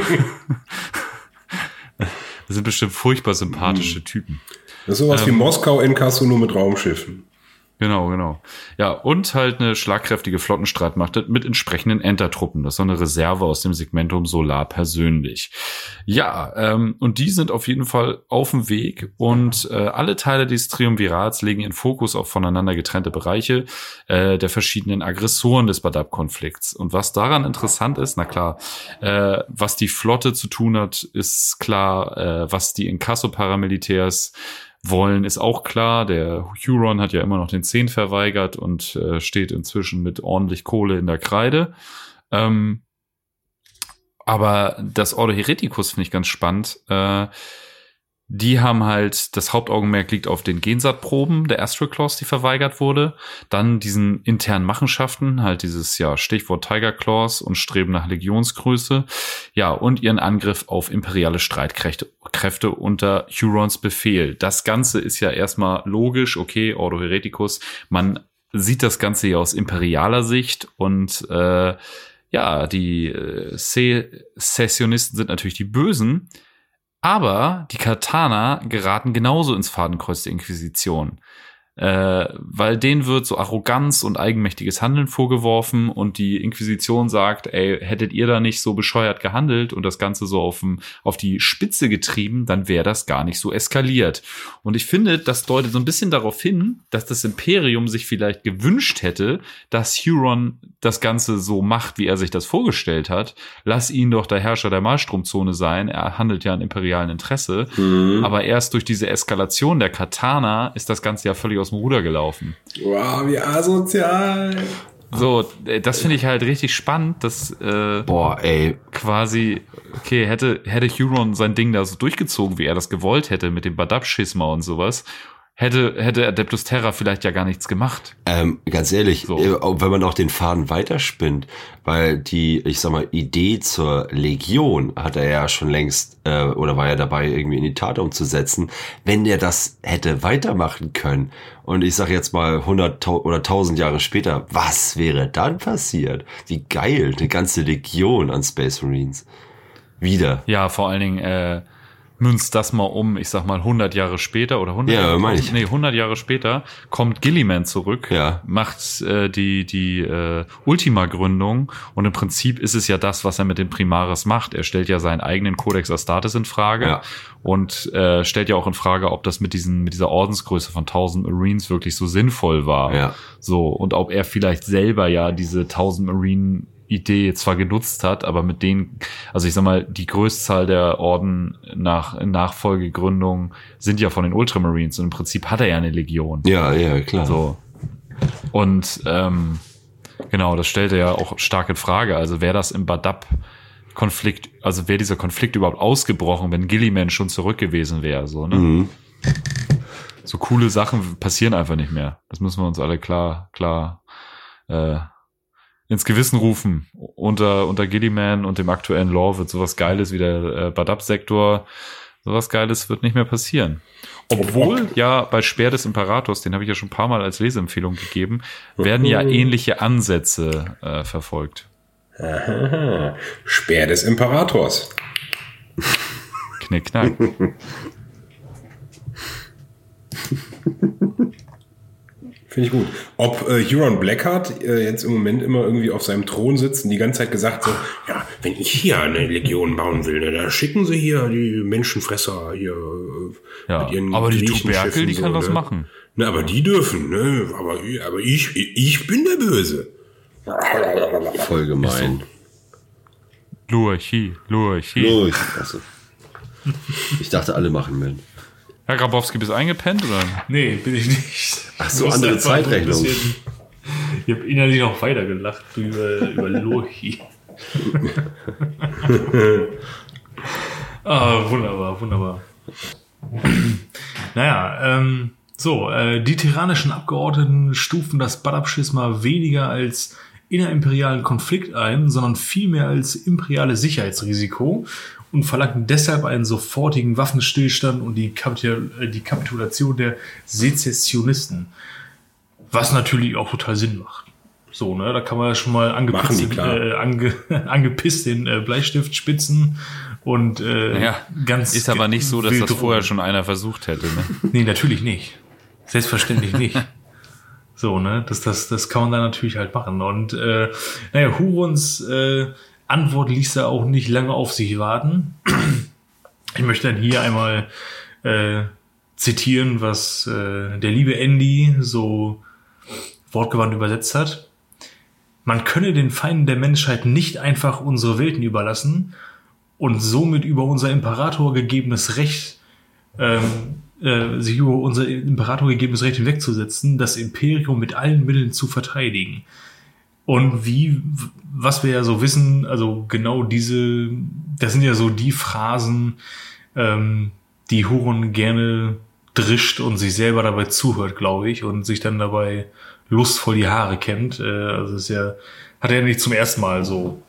das sind bestimmt furchtbar sympathische Typen. Das ist sowas wie Moskau in Kassel nur mit Raumschiffen. Genau, genau. Ja, und halt eine schlagkräftige Flottenstreitmacht mit entsprechenden Entertruppen. Das ist so eine Reserve aus dem Segmentum Solar persönlich. Ja, ähm, und die sind auf jeden Fall auf dem Weg und äh, alle Teile dieses Triumvirats legen ihren Fokus auf voneinander getrennte Bereiche äh, der verschiedenen Aggressoren des Badab-Konflikts. Und was daran interessant ist, na klar, äh, was die Flotte zu tun hat, ist klar, äh, was die Inkasso-Paramilitärs wollen, ist auch klar. Der Huron hat ja immer noch den Zehn verweigert und äh, steht inzwischen mit ordentlich Kohle in der Kreide. Ähm, aber das Ordo Hereticus finde ich ganz spannend. Äh, die haben halt, das Hauptaugenmerk liegt auf den Gensat-Proben der Astral Claws, die verweigert wurde. Dann diesen internen Machenschaften, halt dieses, ja, Stichwort Tiger Claws und Streben nach Legionsgröße. Ja, und ihren Angriff auf imperiale Streitkräfte Kräfte unter Hurons Befehl. Das Ganze ist ja erstmal logisch, okay, Ordo Hereticus. Man sieht das Ganze ja aus imperialer Sicht und äh, ja, die äh, Sessionisten sind natürlich die Bösen. Aber die Katana geraten genauso ins Fadenkreuz der Inquisition. Äh, weil denen wird so Arroganz und eigenmächtiges Handeln vorgeworfen und die Inquisition sagt, ey, hättet ihr da nicht so bescheuert gehandelt und das Ganze so auf, dem, auf die Spitze getrieben, dann wäre das gar nicht so eskaliert. Und ich finde, das deutet so ein bisschen darauf hin, dass das Imperium sich vielleicht gewünscht hätte, dass Huron das Ganze so macht, wie er sich das vorgestellt hat. Lass ihn doch der Herrscher der Malstromzone sein. Er handelt ja in imperialen Interesse. Mhm. Aber erst durch diese Eskalation der Katana ist das Ganze ja völlig aus dem Ruder gelaufen. Wow, wie asozial. So, äh, das finde ich halt richtig spannend, dass äh, Boah, ey. quasi, okay, hätte, hätte Huron sein Ding da so durchgezogen, wie er das gewollt hätte, mit dem Badab-Schisma und sowas, hätte, hätte Adeptus Terra vielleicht ja gar nichts gemacht. Ähm, ganz ehrlich, So. äh, wenn man auch den Faden weiterspinnt, weil die, ich sag mal, Idee zur Legion hat er ja schon längst, äh, oder war ja dabei, irgendwie in die Tat umzusetzen, wenn der das hätte weitermachen können. Und ich sag jetzt mal 100 tau- oder 1000 Jahre später, was wäre dann passiert? Wie geil, eine ganze Legion an Space Marines. Wieder. Ja, vor allen Dingen, äh, münzt das mal um, ich sag mal 100 Jahre später oder 100 Ja, Jahre, meine ich. nee, 100 Jahre später kommt Gilliman zurück, Ja. macht äh, die die äh, Ultima-Gründung und im Prinzip ist es ja das, was er mit den Primaris macht. Er stellt ja seinen eigenen Codex Astartes in Frage Ja. und äh, stellt ja auch in Frage, ob das mit diesen mit dieser Ordensgröße von 1000 Marines wirklich so sinnvoll war. Ja. So und ob er vielleicht selber ja diese 1000 Marine Idee zwar genutzt hat, aber mit denen, also ich sag mal, die Größzahl der Orden nach Nachfolgegründung sind ja von den Ultramarines und im Prinzip hat er ja eine Legion. Ja, ja, klar. So. Und ähm, genau, das stellt er ja auch stark in Frage. Also wäre das im Badab Konflikt, also wäre dieser Konflikt überhaupt ausgebrochen, wenn Gilliman schon zurück gewesen wäre, so, ne? Mhm. so coole Sachen passieren einfach nicht mehr. Das müssen wir uns alle klar, klar äh, ins Gewissen rufen. Unter, unter Gilliman und dem aktuellen Law wird sowas Geiles wie der äh, Badab-Sektor, sowas Geiles wird nicht mehr passieren. Obwohl ja bei Speer des Imperators, den habe ich ja schon ein paar Mal als Leseempfehlung gegeben, werden ja ähnliche Ansätze äh, verfolgt. Aha. Speer des Imperators. Knick, knack. Finde ich gut. Ob äh, Huron Blackheart äh, jetzt im Moment immer irgendwie auf seinem Thron sitzt und die ganze Zeit gesagt so, ja, wenn ich hier eine Legion bauen will, ne, da schicken sie hier die Menschenfresser hier äh, Ja, aber die Tuberkel, die kann das ne? machen. Ne, aber die dürfen, ne? Aber, aber ich, ich bin der Böse. Voll gemein. Lurchi, Lurchi. Los. Achso. Ich dachte, alle machen mit. Herr Grabowski, bist du eingepennt oder? Nee, bin ich nicht. Ach so, andere Zeitrechnung. bisschen- Ich habe innerlich noch weiter gelacht über, über Lohi. ah, wunderbar, wunderbar. naja, ähm, so, äh, die tyrannischen Abgeordneten stufen das Badab-Schisma weniger als innerimperialen Konflikt ein, sondern vielmehr als imperiales Sicherheitsrisiko und verlangten deshalb einen sofortigen Waffenstillstand und die, Kapitul äh, die Kapitulation der Sezessionisten. Was natürlich auch total Sinn macht. So, ne, da kann man ja schon mal die, angepisst, klar. äh, ange, angepisst den äh, Bleistift spitzen und äh, Ja, ganz ist aber nicht so, dass das vorher rum. schon einer versucht hätte. Ne? Nee, natürlich nicht. Selbstverständlich nicht. So, ne? Das, das, das kann man dann natürlich halt machen. Und äh, naja, Hurons äh, Antwort ließ er auch nicht lange auf sich warten. Ich möchte dann hier einmal äh, zitieren, was äh, der liebe Andy so wortgewandt übersetzt hat. Man könne den Feinden der Menschheit nicht einfach unsere Welten überlassen und somit über unser Imperator gegebenes Recht ähm, äh, sich über unser Imperator gegebenes Recht hinwegzusetzen, das Imperium mit allen Mitteln zu verteidigen. Und wie, was wir ja so wissen, also genau diese, das sind ja so die Phrasen, ähm, die Huron gerne drischt und sich selber dabei zuhört, glaube ich, und sich dann dabei lustvoll die Haare kämmt. Äh, also ist ja, hat er nicht zum ersten Mal so.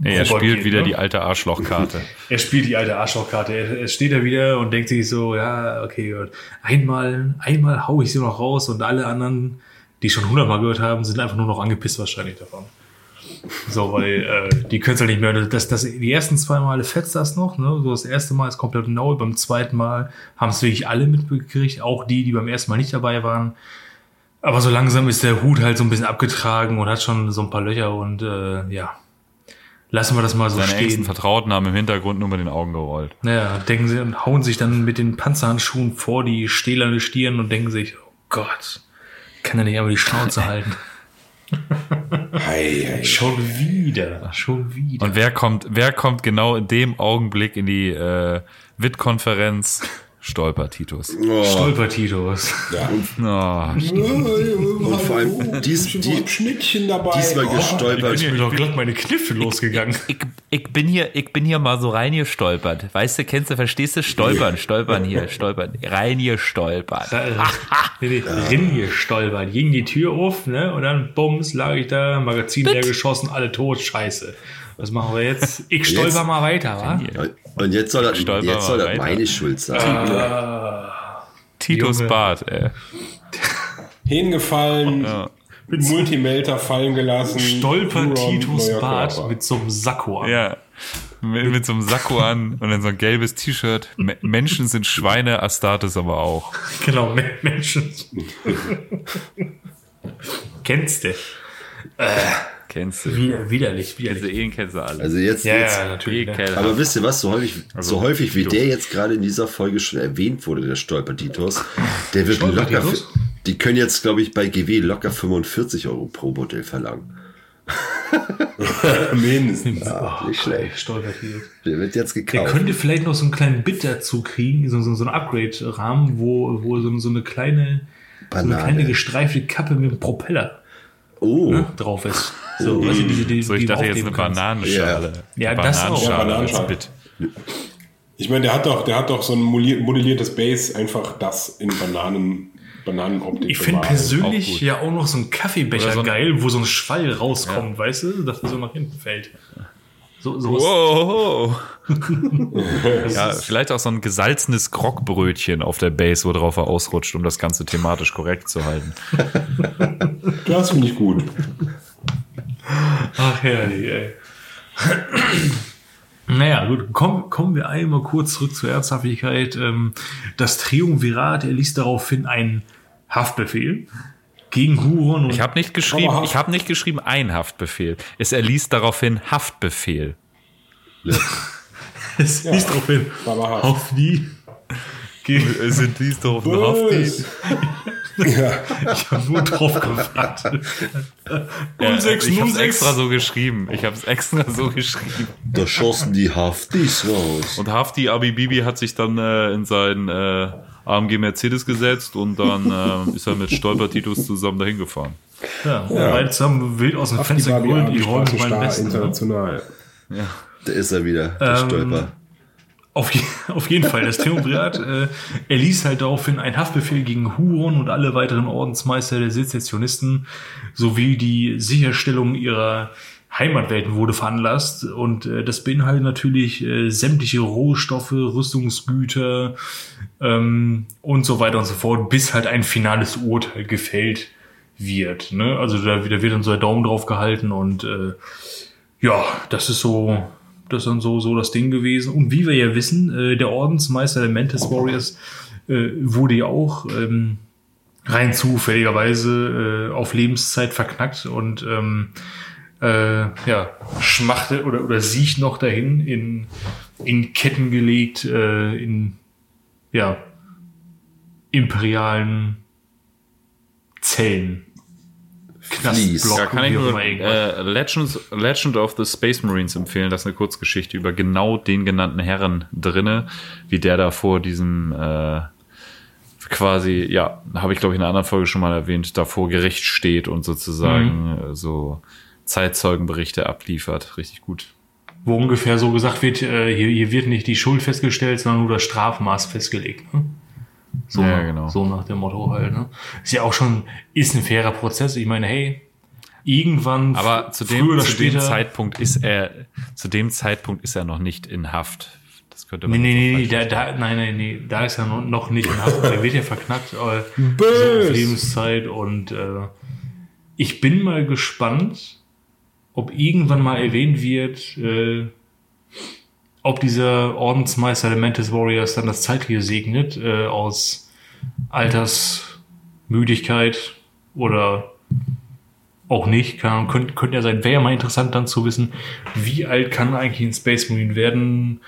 Nee, er spielt wieder ne? die alte Arschlochkarte. Er spielt die alte Arschlochkarte. Er, er steht da wieder und denkt sich so, ja, okay, einmal, einmal hau ich sie noch raus und alle anderen, die schon hundertmal gehört haben, sind einfach nur noch angepisst wahrscheinlich davon. So, weil äh, die können es halt nicht mehr. Das, das, die ersten zwei Male fetzt das noch. Ne? So das erste Mal ist komplett neu. Beim zweiten Mal haben es wirklich alle mitbekriegt. Auch die, die beim ersten Mal nicht dabei waren. Aber so langsam ist der Hut halt so ein bisschen abgetragen und hat schon so ein paar Löcher. Und äh, ja, lassen wir das mal so Seine stehen. Vertrauten haben im Hintergrund nur mit den Augen gerollt. Naja, denken sie und hauen sich dann mit den Panzerhandschuhen vor die stählerne Stirn und denken sich, oh Gott, kann er nicht einmal die Schnauze halten. Hei, hei. Schon wieder, schon wieder. Und wer kommt, wer kommt genau in dem Augenblick in die äh, WIT-Konferenz? Stolper Titus. Oh, Stolper-Titus. Ja. Oh, und vor allem dies, Die Schnittchen dabei. diesmal Oh. gestolpert. Ich bin doch glatt meine Kniffe losgegangen. ich, ich bin hier, ich bin hier mal so reingestolpert. Weißt du, kennst du, verstehst du? Stolpern, stolpern hier, stolpern. Reingestolpert. Rinn gestolpert, ging die Tür auf, ne? Und dann bums, lag ich da, Magazin leer geschossen, alle tot, scheiße. Was machen wir jetzt? Ich stolper Jetzt- mal weiter, wa? Und jetzt soll das, Stolper jetzt soll mal das meine Schuld sein. Titus Junge. Bart, ey. Hingefallen, Ja. Multimelter fallen gelassen. Stolper Titus Bart mit so einem Sakko an. Ja. Mit, mit so einem Sakko an und dann so ein gelbes T-Shirt. Me- Menschen sind Schweine, Astartes aber auch. Genau, Men- Menschen. Kennst du? Kennst du? Wieder, widerlich, widerlich. Diese Ehen kennst du alle. Also jetzt, Ja, jetzt ja, natürlich. Ne? Ekelhaft. aber wisst ihr was, so häufig, Also, so häufig wie der jetzt gerade in dieser Folge schon erwähnt wurde, der Stolper-Titus, der wird Stolper locker, die können jetzt, glaube ich, bei GW locker 45 Euro pro Modell verlangen. Mindestens. Ah, nicht schlecht. Stolper-Titus. Der wird jetzt Der gekauft. könnte vielleicht noch so einen kleinen Bit dazu kriegen, so, so, so einen Upgrade-Rahmen, wo, wo so, so eine kleine, so eine Banane. kleine gestreifte Kappe mit einem Propeller Oh, ne, drauf ist. So, weißt du, diese, die, so, ich dachte jetzt eine. Bananenschale. Ja, Eine das auch. Ja, Bananenschale. Ich meine, der hat doch, der hat doch so ein modelliertes Base, einfach das in Bananen, Bananenoptik. Ich finde persönlich Auch ja auch noch so einen Kaffeebecher so ein- geil, wo so ein Schwall rauskommt, weißt du, dass der so nach hinten fällt. So, so Wow. ja, vielleicht auch so ein gesalzenes Grogbrötchen auf der Base, worauf er ausrutscht, um das Ganze thematisch korrekt zu halten. Das finde ich gut. Ach herrlich, ey. Naja, gut, komm, kommen wir einmal kurz zurück zur Ernsthaftigkeit. Ähm, Das Triumvirat erließ daraufhin einen Haftbefehl gegen Huron und Ich habe nicht geschrieben, ich habe nicht geschrieben ein Haftbefehl. Es erließ daraufhin Haftbefehl. es ließ daraufhin Aber Haft. auf die. Ge- Es entließ daraufhin Bös. Ja, Ich habe nur drauf gewartet. Ja, 06, ich habe es 06. extra so geschrieben. Ich habe es extra so geschrieben. da schossen die Haftis raus. Und Hafti Abibibi hat sich dann äh, in seinen äh, AMG Mercedes gesetzt und dann äh, ist er mit Stolper Titus zusammen dahin gefahren. Ja, ja. beide zusammen wild aus dem die Fenster geholt, die räumen Straßenstar Besten. ne? international. Da ist er wieder, der Ähm, Stolper. Auf, je, auf jeden Fall, das Triumvirat äh, erließ halt daraufhin einen Haftbefehl gegen Huron und alle weiteren Ordensmeister der Sezessionisten sowie die Sicherstellung ihrer Heimatwelten wurde veranlasst und äh, das beinhaltet natürlich äh, sämtliche Rohstoffe, Rüstungsgüter ähm, und so weiter und so fort, bis halt ein finales Urteil gefällt wird. Ne? Also da, da wird dann so der Daumen drauf gehalten und äh, ja, das ist so, das ist dann so, so das Ding gewesen. Und wie wir ja wissen, äh, der Ordensmeister der Mantis Warriors äh, wurde ja auch ähm, rein zufälligerweise äh, auf Lebenszeit verknackt und ähm, äh, ja, schmachte oder, oder siecht noch dahin in, in Ketten gelegt, äh, in ja, imperialen Zellen. Knastblock, Ja, kann ich auch nur äh, Legends, Legend of the Space Marines empfehlen. Das ist eine Kurzgeschichte über genau den genannten Herren drinne, wie der da vor diesem äh, quasi, ja, habe ich glaube ich in einer anderen Folge schon mal erwähnt, da vor Gericht steht und sozusagen äh, so Zeitzeugenberichte abliefert. Richtig gut. wo ungefähr so gesagt wird, äh, hier, hier wird nicht die Schuld festgestellt, sondern nur das Strafmaß festgelegt. Ne? So, Ja, nach- genau. so nach dem Motto halt. Ne? Ist ja auch schon, ist ein fairer Prozess. Ich meine, hey, irgendwann, Aber zu früher dem, oder zu dem später, Zeitpunkt ist er, zu dem Zeitpunkt ist er noch nicht in Haft. Das könnte man nee, nee, nee, da, da, nein, nein, nee, da ist er noch, noch nicht in Haft. Der wird ja verknackt, äh, so auf Lebenszeit und äh, ich bin mal gespannt, ob irgendwann mal erwähnt wird, äh, ob dieser Ordensmeister der Mantis Warriors dann das Zeitliche segnet, äh, aus Altersmüdigkeit oder auch nicht, Ahnung, könnte, könnte ja sein. Wäre ja mal interessant dann zu wissen, wie alt kann eigentlich ein Space Marine werden,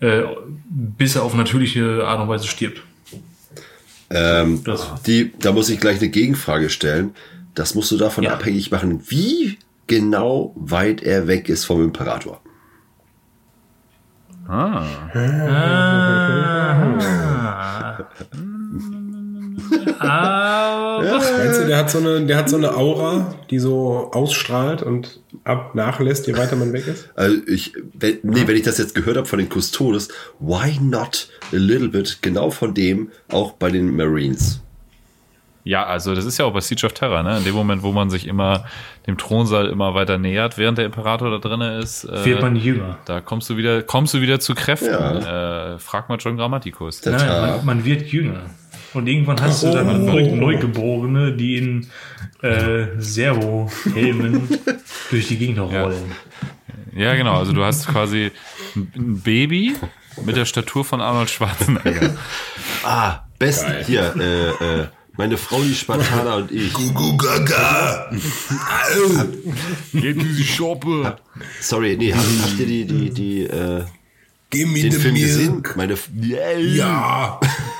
äh, bis er auf natürliche Art und Weise stirbt. Ähm, die, da muss ich gleich eine Gegenfrage stellen. Das musst du davon Ja. abhängig machen, wie genau weit er weg ist vom Imperator. Ah. Ah. Meinst du, der hat so eine, der hat so eine Aura, die so ausstrahlt und ab nachlässt, je weiter man weg ist? Also ich, wenn, nee, wenn ich das jetzt gehört habe von den Custodes, why not a little bit genau von dem auch bei den Marines? Ja, also das ist ja auch bei Siege of Terror, ne? In dem Moment, wo man sich immer dem Thronsaal immer weiter nähert, während der Imperator da drinne ist, äh, Wird man jünger. da kommst du wieder, kommst du wieder zu Kräften. Ja. Äh, frag mal John Grammaticus. Der Nein, man, man wird jünger. Und irgendwann hast du dann Oh. Neu Neugeborene, die in äh, Servo-Helmen durch die Gegend rollen. Ja, genau. Also du hast quasi ein Baby mit der Statur von Arnold Schwarzenegger. Ah, best hier, äh, äh, meine Frau, die Spartaner und ich. Geht diese Schoppe. Sorry, nee, habt, habt ihr die, die, die, äh, den Film gesehen? Meine, Ja.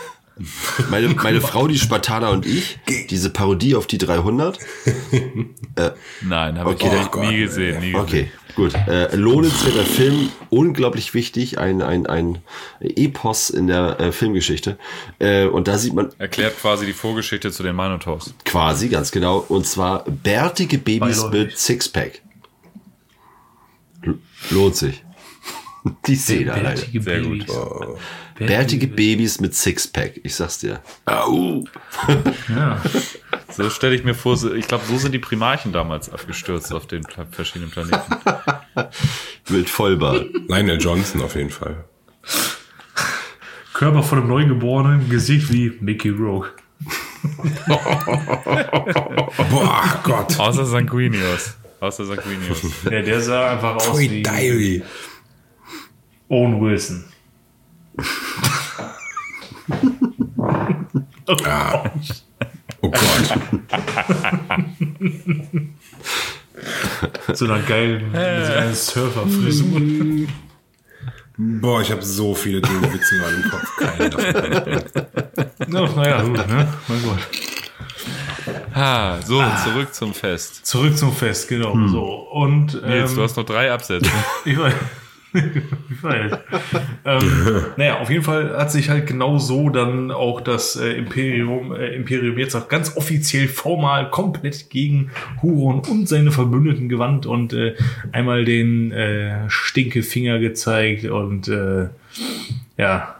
meine, meine Frau, die Spartaner und ich. Diese Parodie auf die 300. Nein, habe Okay, ich oh nie, Gott. nie gesehen. Nie gesehen. Okay, gut. Äh, lohnenswerter Film, unglaublich wichtig, ein, ein, ein Epos in der äh, Filmgeschichte. Äh, und da sieht man Erklärt quasi die Vorgeschichte zu den Minotaurs. quasi, ganz genau, und zwar bärtige Babys mit Sixpack. L- Lohnt sich. Die Szene alleine. Bärtige Sehr Babys. Bärtige Babys mit Sixpack, ich sag's dir. Au! Ja. So stelle ich mir vor, ich glaube, so sind die Primarchen damals abgestürzt auf den verschiedenen Planeten. Mit Vollbart. Lionel Johnson auf jeden Fall. Körper von einem Neugeborenen, Gesicht wie Mickey Rogue. Boah, Gott. Außer Sanguinius. Außer Sanguinius. Ja, der sah einfach aus Toy wie Diary. Owen Wilson. Oh Gott. So einer geilen, so einer Surferfrisur. Boah, ich habe so viele dumme Witze gerade im Kopf. Keine davon. Ja, naja, gut, ne? Mein Gott. Ah, so, zurück zum Fest. Zurück zum Fest, genau. So. Und ähm, Nils, du hast noch drei Absätze. Ich weiß. Ähm, naja, auf jeden Fall hat sich halt genau so dann auch das äh, Imperium, äh, Imperium jetzt auch ganz offiziell formal komplett gegen Huron und seine Verbündeten gewandt und äh, einmal den äh, Stinkefinger gezeigt und äh, ja,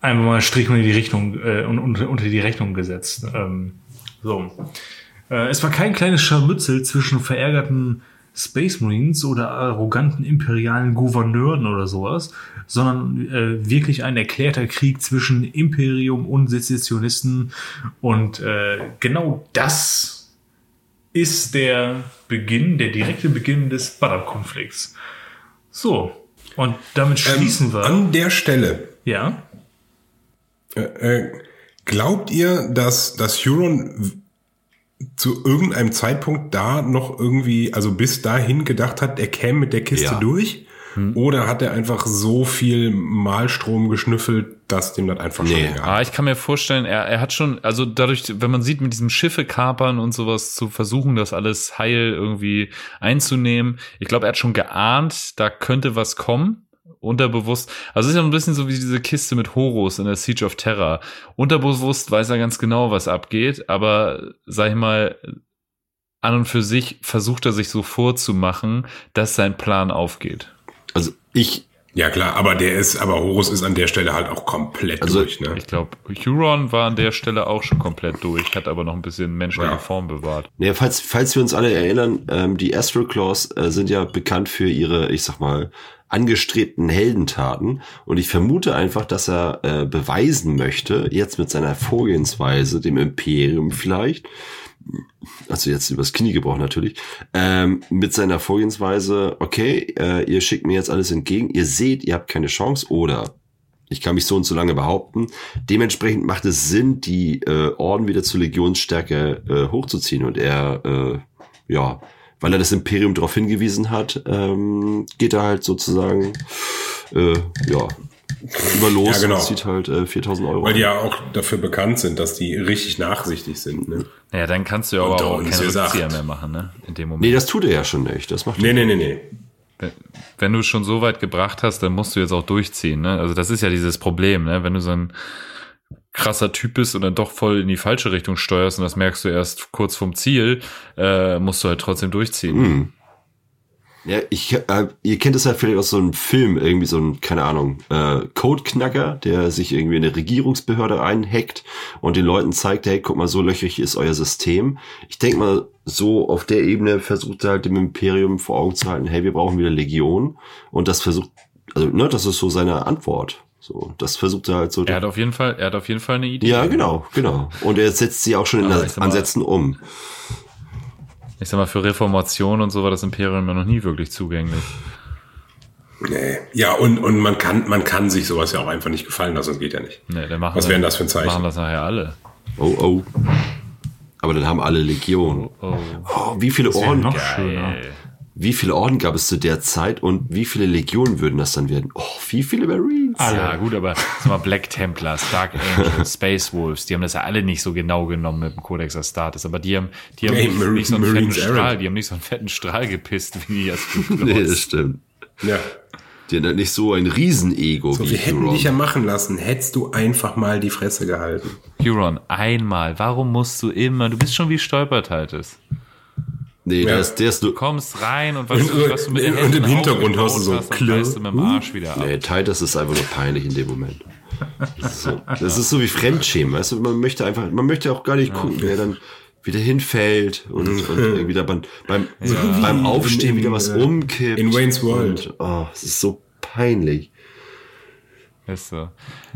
einmal mal einen Strich unter die Rechnung, äh, un- unter, unter die Rechnung gesetzt. Ähm, so. Äh, es war kein kleines Scharmützel zwischen verärgerten Space Marines oder arroganten imperialen Gouverneuren oder sowas, sondern äh, wirklich ein erklärter Krieg zwischen Imperium und Sezessionisten. Und äh, genau das ist der Beginn, der direkte Beginn des Badab-Konflikts. So. Und damit schließen wir. An der Stelle. Ja. Äh, äh, glaubt ihr, dass das Huron zu irgendeinem Zeitpunkt da noch irgendwie, also bis dahin gedacht hat, er käme mit der Kiste Ja. durch? Oder hat er einfach so viel Malstrom geschnüffelt, dass dem das einfach schon Nee. egal Ah, ich kann mir vorstellen, er, er hat schon, also dadurch, wenn man sieht, mit diesem Schiffe kapern und sowas zu versuchen, das alles heil irgendwie einzunehmen, ich glaube, er hat schon geahnt, da könnte was kommen. Unterbewusst. Also es ist ja ein bisschen so wie diese Kiste mit Horus in der Siege of Terror. Unterbewusst weiß er ganz genau, was abgeht, aber sag ich mal, an und für sich versucht er sich so vorzumachen, dass sein Plan aufgeht. Also ich, Ja klar, aber der ist, aber Horus ist an der Stelle halt auch komplett Also, durch, ne? Ich glaube, Huron war an der Stelle auch schon komplett durch, hat aber noch ein bisschen menschliche Ja. Form bewahrt. Ja, falls, falls wir uns alle erinnern, ähm, die Astro Claws äh, sind ja bekannt für ihre, ich sag mal, angestrebten Heldentaten. Und ich vermute einfach, dass er äh, beweisen möchte, jetzt mit seiner Vorgehensweise, dem Imperium vielleicht, also jetzt übers Knie gebrochen natürlich, ähm, mit seiner Vorgehensweise, okay, äh, ihr schickt mir jetzt alles entgegen, ihr seht, ihr habt keine Chance oder ich kann mich so und so lange behaupten. Dementsprechend macht es Sinn, die äh, Orden wieder zur Legionsstärke äh, hochzuziehen und er, äh, ja, weil er das Imperium darauf hingewiesen hat, ähm, geht er halt sozusagen, äh, ja, über los Ja, genau. und zieht halt äh, 4000 Euro. Weil die ja auch dafür bekannt sind, dass die richtig nachsichtig sind. Ne? Naja, dann kannst du ja aber auch keine. Rückzieher mehr machen, ne? In dem Moment. nee, das tut er ja schon nicht. Das macht Nee, nee, nee, nee. Wenn- wenn du es schon so weit gebracht hast, dann musst du jetzt auch durchziehen. Ne? Also das ist ja dieses Problem, ne? wenn du so ein krasser Typ bist und dann doch voll in die falsche Richtung steuerst und das merkst du erst kurz vom Ziel, äh, musst du halt trotzdem durchziehen. Hm. Ja, ich, äh, ihr kennt es ja vielleicht aus so einem Film, irgendwie so ein, keine Ahnung, äh, Codeknacker, der sich irgendwie in eine Regierungsbehörde einhackt und den Leuten zeigt, hey, guck mal, so löchrig ist euer System. Ich denke mal, so auf der Ebene versucht er halt dem Imperium vor Augen zu halten, hey, wir brauchen wieder Legion. Und das versucht, also, ne, das ist so seine Antwort. So, das versucht er halt so. Er hat auf jeden Fall, er hat auf jeden Fall eine Idee. ja, genau, genau. Und er setzt sie auch schon in ich sag mal- Ansätzen um. Ich sag mal, für Reformation und so war das Imperium ja noch nie wirklich zugänglich. Nee. Ja, und, und man kann, man kann sich sowas ja auch einfach nicht gefallen lassen, das geht ja nicht. Nee, dann machen Was wären das für ein Zeichen? Machen das nachher alle. Oh, oh. Aber dann haben alle Legion. Oh, Oh, wie viele Orden noch schöner. Wie viele Orden gab es zu der Zeit und wie viele Legionen würden das dann werden? Oh, wie viele Marines? Ja, gut, aber sag mal, Black Templars, Dark Angels, Space Wolves, die haben das ja alle nicht so genau genommen mit dem Codex Astartes, aber die haben, die haben Hey, nicht, Mar- nicht so einen fetten Marines Strahl, Errant. die haben nicht so einen fetten Strahl gepisst wie die Nee, das stimmt. Ja. Die haben halt nicht so ein Riesenego So, wie wir hätten Huron. dich ja machen lassen, hättest du einfach mal die Fresse gehalten. Huron, einmal, warum musst du immer, du bist schon wie Stolpertaltes. Nee, Ja. der ist, der ist nur. Du kommst rein und was, Und- du, was du mit und im Hintergrund hörst du so hast, dann Klirr. mit dem Arsch wieder ab. Nee, Titus ist einfach nur peinlich in dem Moment. Das ist so, das ist so wie Fremdschämen, weißt du? Man möchte einfach, man möchte auch gar nicht gucken, wer dann wieder hinfällt und, und irgendwie da beim, beim, beim Aufstehen wieder was umkippt. in Wayne's World. Und, oh, es ist so peinlich. Ist so.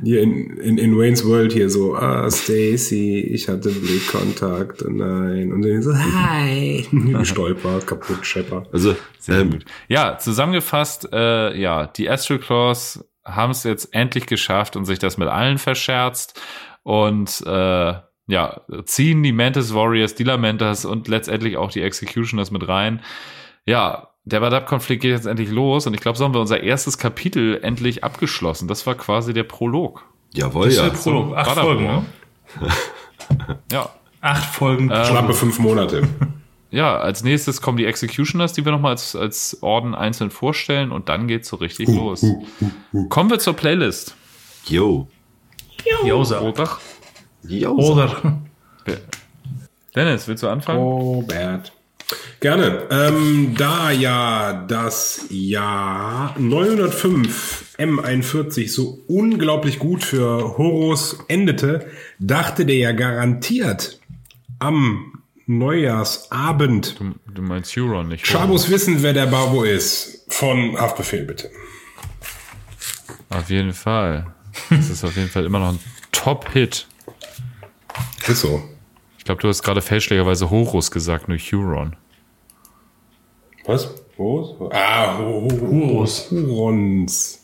Hier in, in, in Wayne's World hier so, ah, Stacy, ich hatte Blickkontakt, oh nein. Und dann so, hi. Gestolpert, kaputt, schepper. Also, Sehr ähm, gut. Ja, zusammengefasst, äh, ja, die Astral Claws haben es jetzt endlich geschafft und sich das mit allen verscherzt und äh, ja, ziehen die Mantis Warriors, die Lamentas und letztendlich auch die Executioners mit rein. Ja, der Badab-Konflikt geht jetzt endlich los und ich glaube, so haben wir unser erstes Kapitel endlich abgeschlossen. Das war quasi der Prolog. jawohl, Das ist ja. der Prolog. Acht Badab Folgen, War. ne? Ja, Acht Folgen. Schnappe fünf Monate. ja, als nächstes kommen die Executioners, die wir nochmal als, als Orden einzeln vorstellen und dann geht's so richtig los. Kommen wir zur Playlist. Yo. Josa. Robert. Yo. Oder. Dennis, willst du anfangen? Robert. Gerne. Ähm, da ja das Jahr 905 M41 so unglaublich gut für Horus endete, dachte der ja garantiert am Neujahrsabend. Du meinst Huron, nicht Schabus wissen, wer der Babo ist. Von Haftbefehl, bitte. Auf jeden Fall. Das ist auf jeden Fall immer noch ein Top-Hit. Ist so. Ich glaube, du hast gerade fälschlicherweise Horus gesagt, nur Huron. Was? Horus? Ah, Ho- Ho- Horus. Hurons.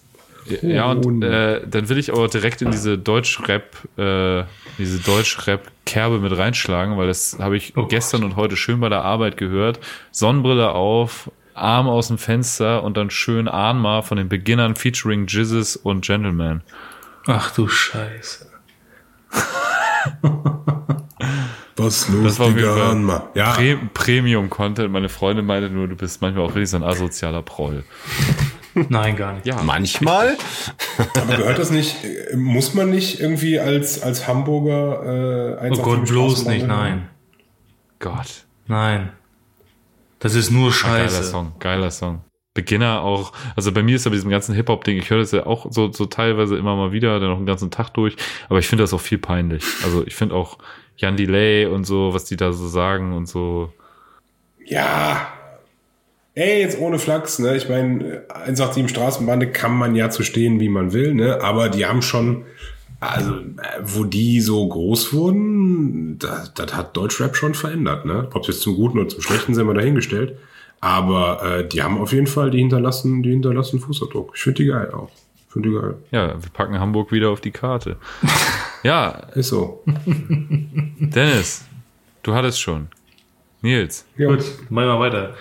Ja, und äh, dann will ich aber direkt in diese Deutsch-Rap, äh, diese Deutsch-Rap-Kerbe mit reinschlagen, weil das habe ich gestern und heute schön bei der Arbeit gehört. Sonnenbrille auf, Arm aus dem Fenster und dann schön Ahnma von den Beginnern featuring Jizzes und Gentleman. Ach du Scheiße. Was los, Das war Digga? Ja, Pre Premium-Content. Meine Freundin meinte nur, du bist manchmal auch wirklich so ein asozialer Proll. Nein, gar nicht. Ja, Manchmal? aber gehört das nicht, äh, muss man nicht irgendwie als, als Hamburger äh, Oh Gott, bloß nicht, nein. Gott. Nein. Das ist nur Geiler Scheiße. Song, geiler Song. Beginner auch, also bei mir ist ja bei diesem ganzen Hip-Hop-Ding, ich höre das ja auch so, so teilweise immer mal wieder, dann noch einen ganzen Tag durch, aber ich finde das auch viel peinlich. Also ich finde auch Jan Delay und so, was die da so sagen und so. Ja. Ey, jetzt ohne Flachs, ne? Ich meine, 187 Straßenbande kann man ja zu stehen, wie man will, ne? Aber die haben schon Also, wo die so groß wurden, das, das hat Deutschrap schon verändert, ne? Ob es jetzt zum Guten oder zum Schlechten sind wir dahingestellt. Aber äh, die haben auf jeden Fall die hinterlassen, die hinterlassen Fußabdruck. Ich finde die geil auch. Finde die geil. Ja, wir packen Hamburg wieder auf die Karte. ja, Ist so. Dennis, du hattest schon. Nils. Ja. Gut, machen wir weiter.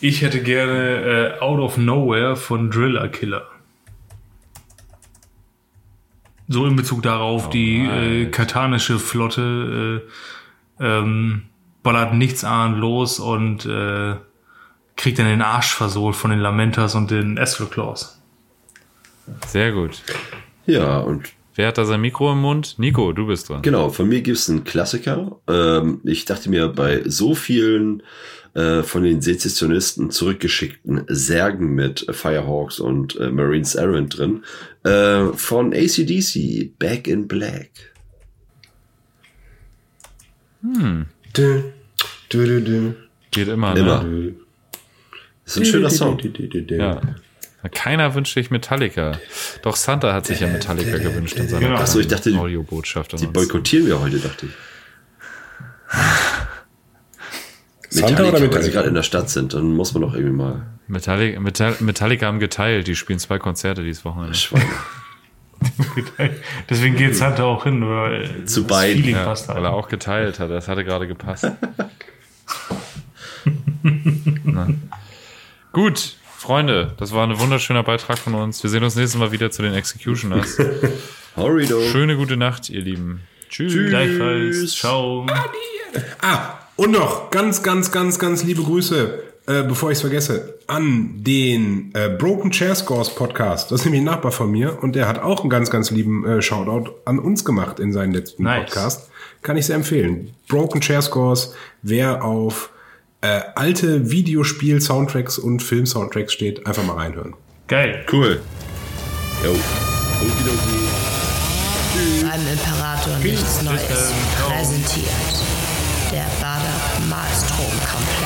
Ich hätte gerne äh, Out of Nowhere von Driller Killer. So in Bezug darauf, die äh, katanische Flotte äh, ähm, ballert nichts ahnt los und äh, kriegt dann den Arsch versohlt von den Lamentas und den Astral Claws. Sehr gut. Ja, und Wer hat da sein Mikro im Mund? Nico, du bist dran. Genau, von mir gibt's einen Klassiker. Ähm, ich dachte mir, bei so vielen äh, von den Sezessionisten zurückgeschickten Särgen mit Firehawks und äh, Marines Errant drin, äh, von ACDC, Back in Black. Dü, dü, dü, dü. Geht immer, ne? Immer. Ist ein schöner Song. Ja. Keiner wünscht sich Metallica. Doch Santa hat sich ja Metallica gewünscht in seiner Genau. Ach so, ich dachte, die- Audiobotschaft. Die boykottieren wir heute, dachte ich. Santa Metallica, oder weil sie Metallica? gerade in der Stadt sind, dann muss man doch irgendwie mal Metallica, Metall, Metallica haben geteilt. Die spielen zwei Konzerte dieses Wochenende. Schweine. Deswegen geht Santa auch hin, weil Zu das beiden. Feeling Ja, passt weil halt. er auch geteilt hat. Das hatte gerade gepasst. Gut, Freunde, das war ein wunderschöner Beitrag von uns. Wir sehen uns nächstes Mal wieder zu den Executioners. Horrido. Schöne gute Nacht, ihr Lieben. Tschüss. Gleichfalls. Ciao. Ah, und noch ganz, ganz, ganz, ganz liebe Grüße, äh, bevor ich es vergesse, an den äh, Broken Chair Scores Podcast. Das ist nämlich ein Nachbar von mir und der hat auch einen ganz, ganz lieben äh, Shoutout an uns gemacht in seinem letzten Nice. Podcast. Kann ich sehr empfehlen. Broken Chair Scores, wer auf äh, alte Videospiel-Soundtracks und Film-Soundtracks steht, einfach mal reinhören. Geil. Cool. Jo. Beim Imperator nichts Neues. Präsentiert der Bader Malstrom-Komplex.